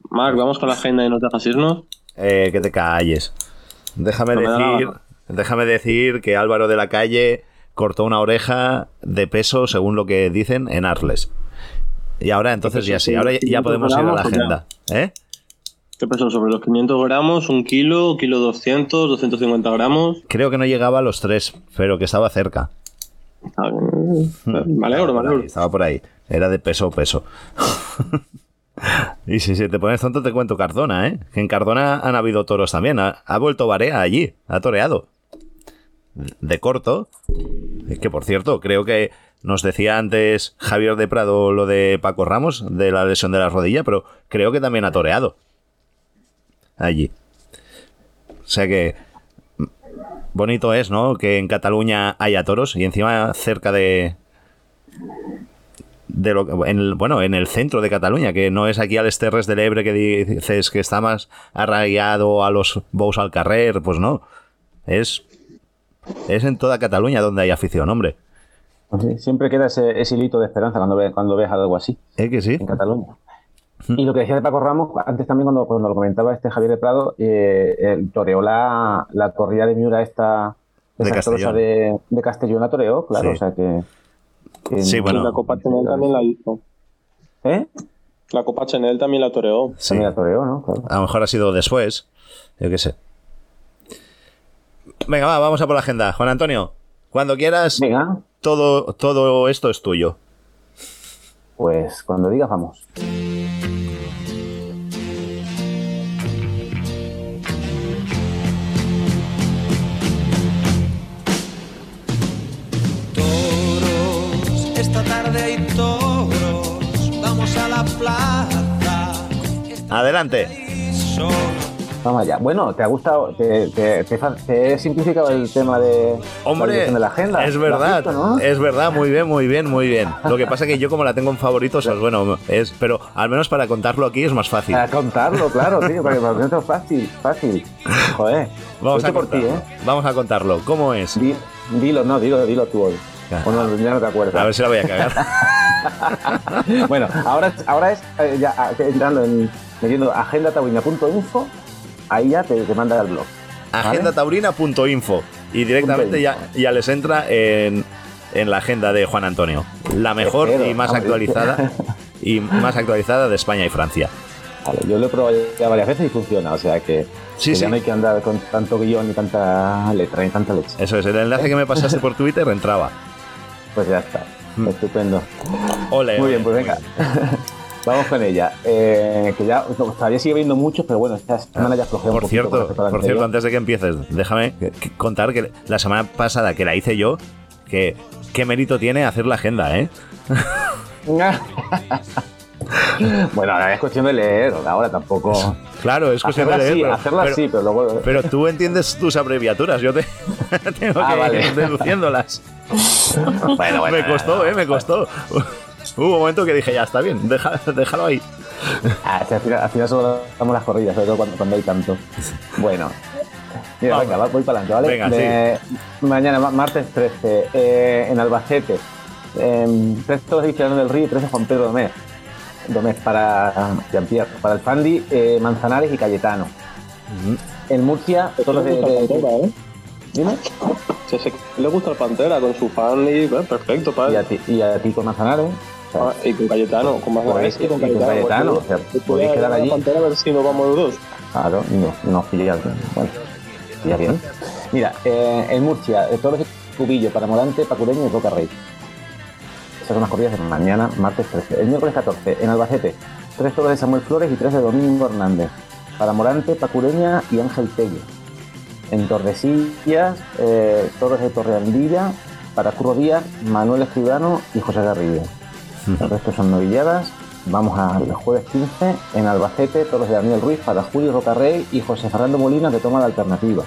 Marc, vamos con la agenda y nos dejas irnos. Eh, que te calles. Déjame No me da decir. Déjame decir que Álvaro de la Calle cortó una oreja de peso, según lo que dicen, en Arles. Y ahora entonces ya sí, ahora ya- podemos ir a la agenda. ¿Eh? ¿Qué peso? Sobre los 500 gramos, un kilo, kilo 200, 250 gramos. Creo que no llegaba a los tres, pero que estaba cerca. Ah, Me alegro, me alegro. Estaba por ahí. Era de peso, peso. y si, si te pones tonto, te cuento Cardona, ¿eh? Que en Cardona han habido toros también. Ha, ha vuelto Barea allí, ha toreado. De corto, que por cierto, creo que nos decía antes Javier de Prado lo de Paco Ramos, de la lesión de la rodilla, pero creo que también ha toreado allí. O sea que bonito es, ¿no? Que en Cataluña haya toros y encima cerca de, de lo en bueno, en el centro de Cataluña, que no es aquí al Esterres del Ebre que dices que está más arraigado a los Bous al Carrer, pues no. Es es en toda Cataluña donde hay afición, hombre. Pues siempre queda ese, ese, hilito de esperanza cuando ves, cuando ves algo así. Es que sí. En Cataluña. Y lo que decía de Paco Ramos, antes también cuando, cuando lo comentaba este Javier de Prado, eh, toreó la, la, corrida de Miura esta, de Castellón. De, de, Castellón la toreó, claro, sí. o sea que... que sí, bueno. La Copa Chanel también la hizo. ¿Eh? La Copa Chanel también la toreó. Sí. También la toreó, ¿no? Claro. A lo mejor ha sido después, yo qué sé. Venga, va, vamos a por la agenda. Juan Antonio, cuando quieras, Venga. Todo, todo esto es tuyo. Pues cuando digas, vamos. Toros, esta tarde hay toros, vamos a la plaza. Adelante. Vamos allá. Bueno, ¿te ha gustado? ¿Te, te, te, te he simplificado el tema de, Hombre, la, de la agenda? Es verdad, visto, ¿no? es verdad, muy bien, muy bien, muy bien. Lo que pasa es que yo como la tengo en favoritos, pues bueno, es, pero al menos para contarlo aquí es más fácil. Para contarlo, claro, tío, para que para es fácil, fácil. Joder. Vamos a, por ti, ¿eh? Vamos a contarlo. ¿Cómo es? Di, dilo, no, dilo, dilo tú hoy. O no, ya no te acuerdas. A ver si la voy a cagar. bueno, ahora, ahora es eh, ya entrando en metiendo agendataurina.info ahí ya te, te manda al blog. ¿vale? Agendataurina.info y directamente ya, ya les entra en, en, la agenda de Juan Antonio. La mejor Espero, y más hombre, actualizada y más actualizada de España y Francia. Vale, yo lo he probado ya varias veces y funciona, o sea que, sí, que sí. ya no hay que andar con tanto guion ni tanta letra ni tanta leche. Eso es, el enlace que me pasaste por Twitter entraba. Pues ya está, mm. estupendo. Ole, Muy bien, pues venga. Vamos con ella. Eh, que ya todavía sigue viendo muchos, pero bueno, esta semana ya flojea un Por cierto, por cierto, antes de que empieces, déjame contar que la semana pasada que la hice yo, que qué mérito tiene hacer la agenda, ¿eh? bueno, ahora es cuestión de leer, ahora tampoco. Claro, es cuestión hacerla de leer. Sí, pero, hacerla pero, sí, pero luego. Pero tú entiendes tus abreviaturas, yo te tengo Ah, que vale. ir deduciéndolas. bueno, bueno, me costó, eh, me costó. Hubo un momento que dije, ya está bien, deja, déjalo ahí. Ah, al, final, al final solo damos las corridas, sobre todo cuando, cuando hay tanto. Bueno. Mira, Vamos. venga, va- voy para adelante, ¿vale? Venga, De- Mañana, ma- martes 13, eh, en Albacete. Eh, 13 todos Cristiano del Río y 13 Juan Pedro Domés. Domés para Jean-Pierre. Para el Fandi, eh, Manzanares y Cayetano. En Murcia, todos de. Pantera, ¿eh? Dime. Le gusta el Pantera con su fan y bueno, perfecto, Y padre. a ti, y a ti con Manzanares. Ah, y con Cayetano, con más y con y con Cayetano. Cayetano, o sea, podéis quedar allí. Pantera a ver si nos vamos los dos. Claro, no, no pillas. Bueno, ya bien. Mira, eh, en Murcia, eh, toros de Cubillo, para Morante, Pacureño y Roca Rey. Esas son las corridas de mañana, martes 13. El miércoles 14, en Albacete, tres toros de Samuel Flores y tres de Domingo Hernández. Para Morante, Pacureña y Ángel Tello. En Tordesillas, eh, toros de Torreandilla, para Curro Díaz, Manuel Escribano y José Garrido. El resto son novilladas. Vamos al jueves 15 en Albacete, toros de Daniel Ruiz para Julio Rocarrey y José Fernando Molina que toma la alternativa,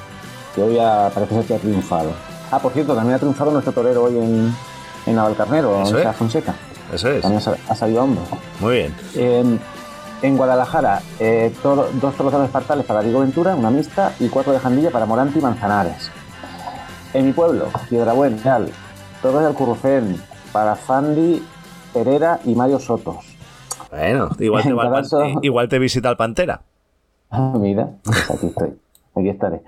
que hoy ha, parece ser que ha triunfado. Ah, por cierto, también ha triunfado nuestro torero hoy en, en Navalcarnero, en es. Fonseca. Eso es. También ha, salido a hombros. Muy bien. En, en Guadalajara, eh, toro- dos toros de espartales para Diego Ventura, una mixta, y cuatro de Jandilla para Morante y Manzanares. En mi pueblo, Piedrabuena, Real, toros de Alcurrucén para Fandi, Herrera y Mario Sotos. Bueno, igual te, va pan- caso- igual te visita el Pantera. Ah, mira, pues aquí estoy. Aquí estaré.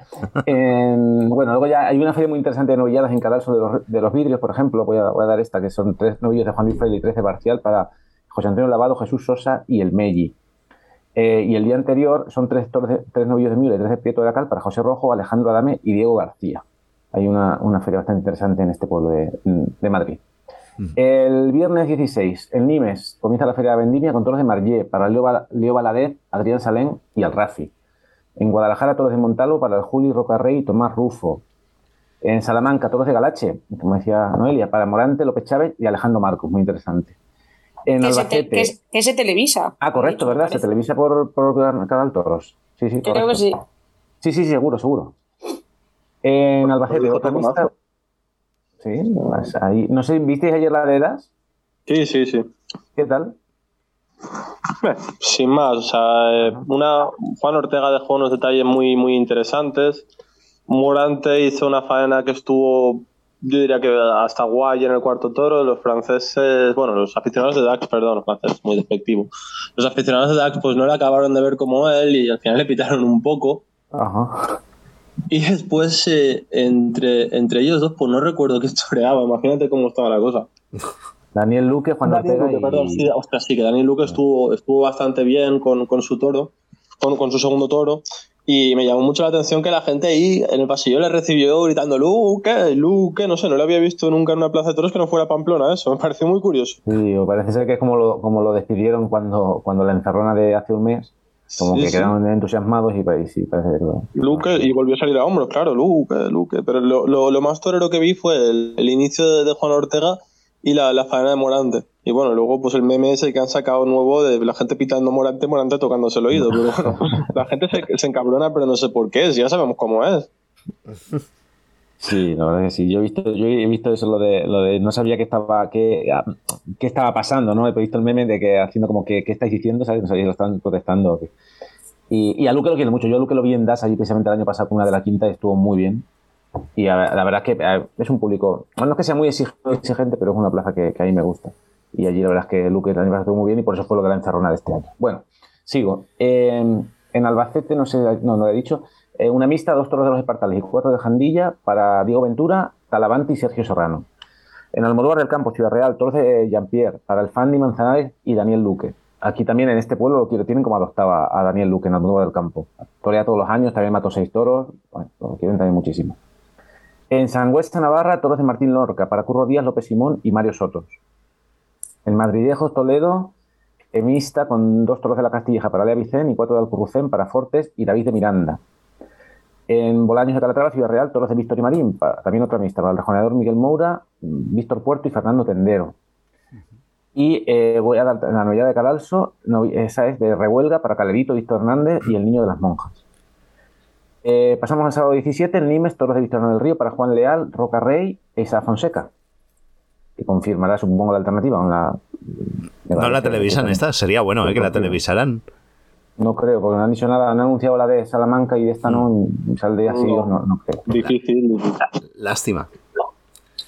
En- bueno, luego ya hay una feria muy interesante de novilladas en Cadalso de los, de los vidrios, por ejemplo. Voy a, voy a dar esta, que son tres novillos de Juan Luis Fraile y tres de Barcial para José Antonio Lavado, Jesús Sosa y el Melli. Eh, y el día anterior son tres, de- tres novillos de Miura y tres de Prieto de la Cal para José Rojo, Alejandro Adame y Diego García. Hay una, una feria bastante interesante en este pueblo de, de Madrid. El viernes 16, en Nimes, comienza la Feria de Vendimia con toros de Marlé para Leo, Bal- Leo Baladet, Adrián Salén y el Rafi. En Guadalajara, toros de Montalvo para el Juli Rocarrey y Tomás Rufo. En Salamanca, toros de Galache, como decía Noelia, para Morante, López Chávez y Alejandro Marcos, muy interesante. En Que se, Albacete. te- que es- que se televisa. Ah, correcto, ¿verdad? Se televisa por, por Canal Toros. Sí, sí, Creo correcto. que sí. Sí, sí, seguro, seguro. En Albacete, otra mixta. Sí, pues ahí. No sé, ¿visteis ayer la de? Sí, sí, sí. ¿Qué tal? Sin más, o sea, eh, una, Juan Ortega dejó unos detalles muy, muy interesantes. Morante hizo una faena que estuvo, yo diría que hasta guay en el cuarto toro. Los franceses, bueno, los aficionados de Dax, perdón, los franceses, muy despectivo. Los aficionados de Dax, pues no le acabaron de ver como él y al final le pitaron un poco. Ajá. Y después, eh, entre, entre ellos dos, pues no recuerdo quién toreaba. Imagínate cómo estaba la cosa. Daniel Luque, Juan Daniel Ortega Luque, y... perdón, sí, ostras, sí, que Daniel Luque estuvo, estuvo bastante bien con, con su toro, con, con su segundo toro. Y me llamó mucho la atención que la gente ahí en el pasillo le recibió gritando Luque, Luque, no sé, no lo había visto nunca en una plaza de toros que no fuera Pamplona, eso, me pareció muy curioso. Sí, parece ser que es como lo, como lo despidieron cuando, cuando la encerrona de hace un mes. Como Sí, que sí. quedaron entusiasmados y, y sí, parece Luque, y volvió a salir a hombros, claro, Luque, Luque. Pero lo, lo, lo más torero que vi fue el, el inicio de, de Juan Ortega y la, la faena de Morante. Y bueno, luego pues el meme ese que han sacado nuevo de la gente pitando Morante, Morante tocándose el oído. Pero bueno, la gente se, se encabrona, pero no sé por qué, si ya sabemos cómo es. Sí, la verdad que sí. Yo he visto, yo he visto eso, lo de, lo de no sabía qué estaba, qué, qué estaba pasando, ¿no? He visto el meme de que haciendo como que, ¿qué estáis diciendo? ¿Sabes? No sabía si lo estaban protestando. Y, y a Luque lo quiero mucho. Yo a Luque lo vi en DAS allí precisamente el año pasado con una de la quinta y estuvo muy bien. Y a- la verdad es que eh, es un público, no es que sea muy exig- exigente, pero es una plaza que, que a mí me gusta. Y allí la verdad es que Luque también estuvo muy bien y por eso fue lo de la encerrona de este año. Bueno, sigo. Eh, en Albacete, no sé, no, no lo he dicho, eh, una mixta, dos toros de los Espartales y cuatro de Jandilla para Diego Ventura, Talavante y Sergio Serrano. En Almodóvar del Campo, Ciudad Real, toros de Jean-Pierre, para el Fandi Manzanares y Daniel Luque. Aquí también en este pueblo lo quiero, tienen como adoptado a, Daniel Luque en Almodóvar del Campo. Torea todos los años, también mató seis toros, bueno, lo quieren también muchísimo. En Sangüesta, Navarra, toros de Martín Lorca, para Curro Díaz, López Simón y Mario Sotos. En Madridejos, Toledo, Emista con dos toros de la Castilleja para Lea Vicén y cuatro de Alcurrucén para Fortes y David de Miranda. En Bolaños de Calatrava, Ciudad Real, toros de Víctor y Marín, para- también otra mixta, para el rejoneador Miguel Moura, Víctor Puerto y Fernando Tendero. Y eh, voy a dar la novillada de Cadalso, novi- esa es de Rehuelga para Calerito, Víctor Hernández y el Niño de las Monjas. Eh, pasamos al sábado 17, en Nimes, toros de Víctor del Río para Juan Leal, Roca Rey e Isa Fonseca, que confirmará, supongo, la alternativa. la, No la televisan esta, sería bueno eh, que la televisaran. No creo, porque no han dicho nada, no han anunciado la de Salamanca y de esta no, saldría así, No. no, no creo. Difícil. Lástima.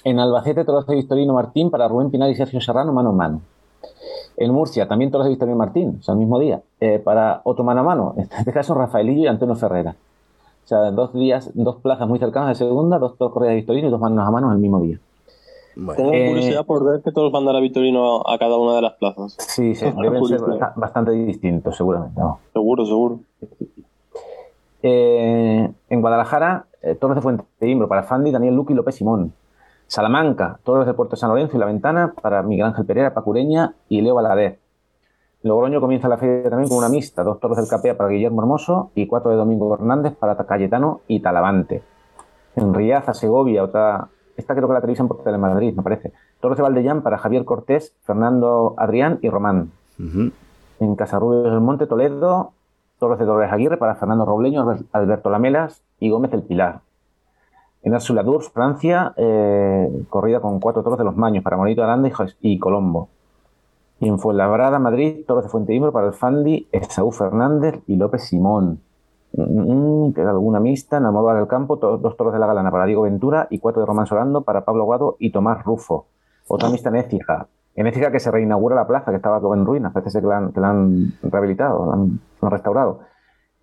En Albacete, toros de Victorino Martín para Rubén Pinar y Sergio Serrano, mano a mano. En Murcia, también toros de Victorino Martín, o sea, el mismo día, eh, para otro mano a mano, en este caso Rafaelillo y Antonio Ferrera. O sea, dos días, dos plazas muy cercanas de segunda, dos toros corridas de Victorino y dos manos a manos el mismo día. Tengo Eh, curiosidad por ver que todos van a dar a Vitorino a cada una de las plazas. Sí, sí, deben ser bast- bastante distintos, seguramente. Seguro, seguro. Eh, en Guadalajara, eh, toros de Fuente de Imbro para Fandi, Daniel Luque y López Simón. Salamanca, toros de Puerto San Lorenzo y La Ventana para Miguel Ángel Pereira, Pacureña y Leo Balader. Logroño comienza la feria también con una mixta, dos toros del Capea para Guillermo Hermoso y cuatro de Domingo Hernández para Cayetano y Talavante. En Riaza, Segovia, otra, esta creo que la televisan por Telemadrid, me parece. Toros de Valdellán para Javier Cortés, Fernando Adrián y Román. En Casarrubios del Monte, Toledo, toros de Dolores Aguirre para Fernando Robleño, Albert- Alberto Lamelas y Gómez del Pilar. En Arsuladur, Francia, eh, corrida con cuatro toros de los Maños para Monito Aranda y Colombo. Y en Fuenlabrada, Madrid, toros de Fuente Imbro para el Fandi, Esaú Fernández y López Simón. Mm, queda alguna mixta en Almodóvar del Campo, dos toros de la Galana para Diego Ventura y cuatro de Román Solando para Pablo Guado y Tomás Rufo. Otra mixta en Écija. En Écija que se reinaugura la plaza, que estaba en ruinas, parece que la han, que la han rehabilitado, la han, restaurado.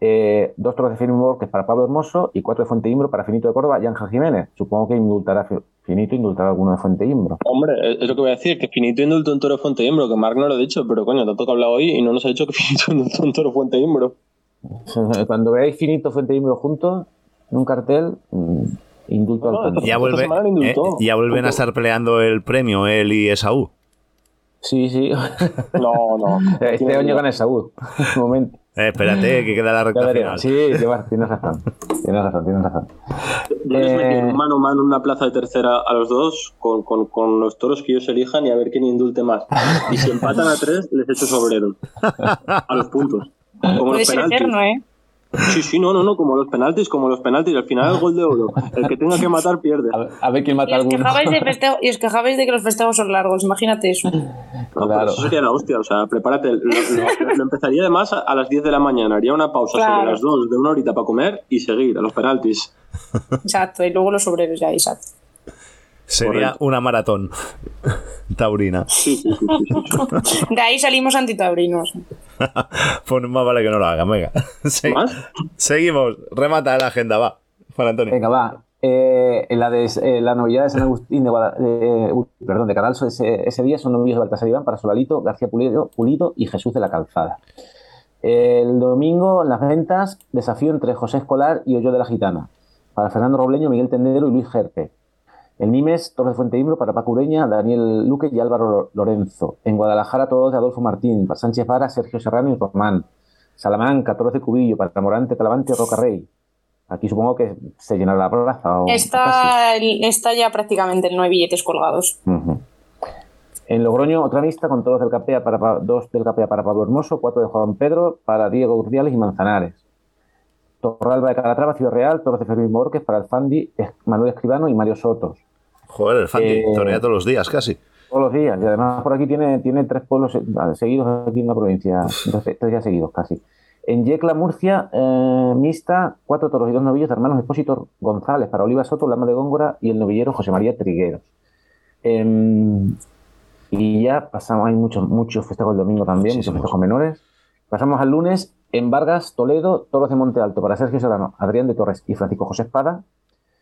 Eh, dos toros de Finimor, que es para Pablo Hermoso, y cuatro de Fuente Imbro para Finito de Córdoba y Ángel Jiménez. Supongo que indultará Fi- Finito, indultará alguno de Fuente Imbro. Hombre, es es lo que voy a decir, que Finito indultó un toro de Fuente Imbro, que Marc no lo ha dicho, pero coño, tanto que ha hablado hoy y no nos ha dicho que Finito indultó un toro de Fuente Imbro. Cuando veáis Finito, Fuente Imbro juntos, en un cartel, mm, indulto al tonto. Ya, vuelve, eh, ya vuelven a estar peleando el premio él y Esaú. Sí, sí. No, no. Este año gana Esaú. Un momento. Eh, espérate, que queda la recta final. Sí, tienes razón. Tienes razón, tienes razón. Yo les metí mano a mano en una plaza de tercera a los dos con, con, con, los toros que ellos elijan y a ver quién indulte más. Y si empatan a tres, les echo sobreros. A los puntos. Como Puede los ser penaltis. eterno, ¿eh? Sí, sí, no, no, no, como los penaltis, como los penaltis. Al final el gol de oro. El que tenga que matar pierde. A ver quién mata Y a os, alguno. quejabais de festejo- y os quejabais de que los festejos son largos, imagínate eso. No, pero eso sería la hostia, o sea, prepárate. Lo, lo- lo empezaría además a, a las 10 de la mañana, haría una pausa Claro. sobre las 2 de una horita para comer y seguir a los penaltis. Exacto, y luego los obreros ya, exacto. Sería una maratón taurina. De ahí salimos antitaurinos. Pues más vale que no lo hagan, venga. Se- Seguimos, remata la agenda, va. Juan Antonio. Venga, va. Eh, en la, de, eh, la novedad de San Agustín de, uh, perdón, de Cadalso ese, ese día son novillos de Baltasar Iván para Solalito, García Pulido, Pulido y Jesús de la Calzada. El domingo, en las ventas, desafío entre José Escolar y Hoyo de la Gitana. Para Fernando Robleño, Miguel Tendero y Luis Gerpe. El Nimes, Torres de Fuente Imbro para Paco Ureña, Daniel Luque y Álvaro Lorenzo. En Guadalajara, todos de Adolfo Martín. Para Sánchez Vara, Sergio Serrano y Román. Salamanca, Torres de Cubillo. Para Morante, Talavante y Rocarrey. Aquí supongo que se llenará la plaza. o- Está, está ya prácticamente no hay billetes colgados. En Logroño, otra vista con todos del Capea para, Pa- dos del Capea para Pablo Hermoso, cuatro de Juan Pedro para Diego Urdiales y Manzanares. Torralba de Calatrava, Ciudad Real, toros de Fermín Borges para el Fandi, Es- Manuel Escribano y Mario Sotos. Joder, el Fandi Eh, torea todos los días casi. Todos los días. Y además por aquí tiene, tiene tres pueblos eh, seguidos aquí en la provincia. Tres días seguidos casi. En Yecla, Murcia, eh, mixta, cuatro toros y dos novillos de hermanos Expósito González para Oliva Soto, Lama de Góngora y el novillero José María Trigueros. Em, y ya pasamos, hay muchos muchos festejos el domingo también, muchos festejos menores. Pasamos al lunes en Vargas, Toledo, toros de Monte Alto para Sergio Serrano, Adrián de Torres y Francisco José Espada.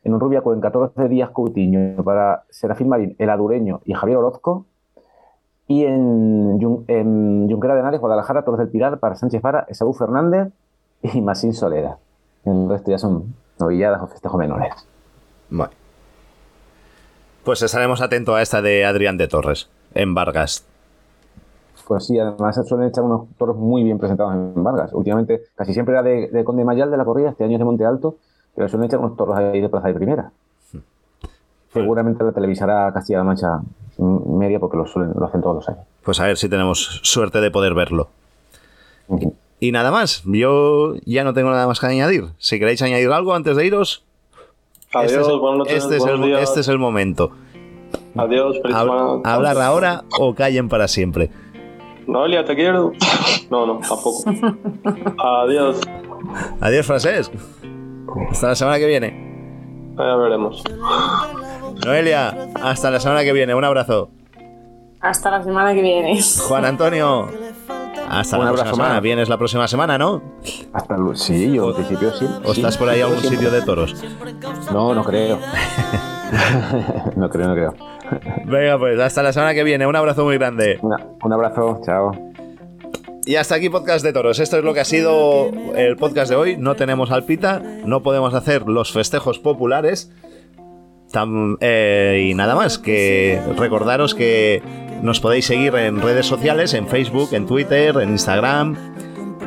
En Urrubia, Cuenca, toros de Díaz Coutinho para Serafín Marín, el Adureño y Javier Orozco. Y en, en Junquera de Henares, Guadalajara, toros del Pilar para Sánchez Vara, Esaú Fernández y Masín Solera. El resto ya son novilladas o festejos menores. Bueno. Pues estaremos atentos a esta de Adrián de Torres, en Vargas. Pues sí, además suelen echar unos toros muy bien presentados en Vargas. Últimamente, casi siempre era de, de Conde Mayal de la corrida, este año es de Monte Alto, pero suelen echar unos toros ahí de plaza de primera. Seguramente la televisará Castilla-La Mancha media porque lo, suelen, lo hacen todos los años. Pues a ver si tenemos suerte de poder verlo. Y nada más, yo ya no tengo nada más que añadir. Si queréis añadir algo antes de iros, Adiós, este es el, buenas noches, este es el- buenos días. este es el momento. Adiós, feliz hablar ahora o callen para siempre. Noelia, te quiero. No, no, tampoco. Adiós. Adiós, Francesc. Hasta la semana que viene. Ya veremos. Noelia, hasta la semana que viene. Un abrazo. Hasta la semana que viene. Juan Antonio, hasta Un la abrazo próxima semana. más. Vienes la próxima semana, ¿no? Hasta luego. Sí, yo en principio sí. ¿O Sí, estás por ahí a algún siempre. sitio de toros? No, no creo. no creo, no creo. Venga, pues hasta la semana que viene. Un abrazo muy grande. un abrazo, chao. Y hasta aquí podcast de toros. Esto es lo que ha sido el podcast de hoy. No tenemos alpita, no podemos hacer los festejos populares. Eh, y nada más, que recordaros que nos podéis seguir en redes sociales, en Facebook, en Twitter, en Instagram.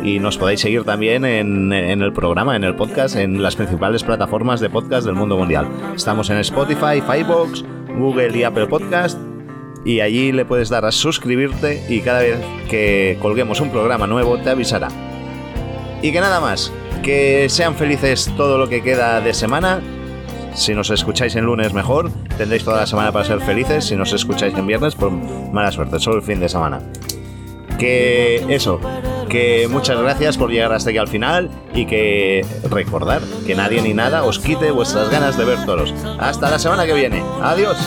Y nos podéis seguir también en, el programa, en el podcast, en las principales plataformas de podcast del mundo mundial. Estamos en Spotify, Firebox, Google y Apple Podcast y allí le puedes dar a suscribirte y cada vez que colguemos un programa nuevo te avisará. Y que nada más, que sean felices todo lo que queda de semana. Si nos escucháis en lunes mejor, tendréis toda la semana para ser felices. Si nos escucháis en viernes, pues mala suerte, solo el fin de semana. Que eso, que muchas gracias por llegar hasta aquí al final y que recordar que nadie ni nada os quite vuestras ganas de ver toros. Hasta la semana que viene. Adiós.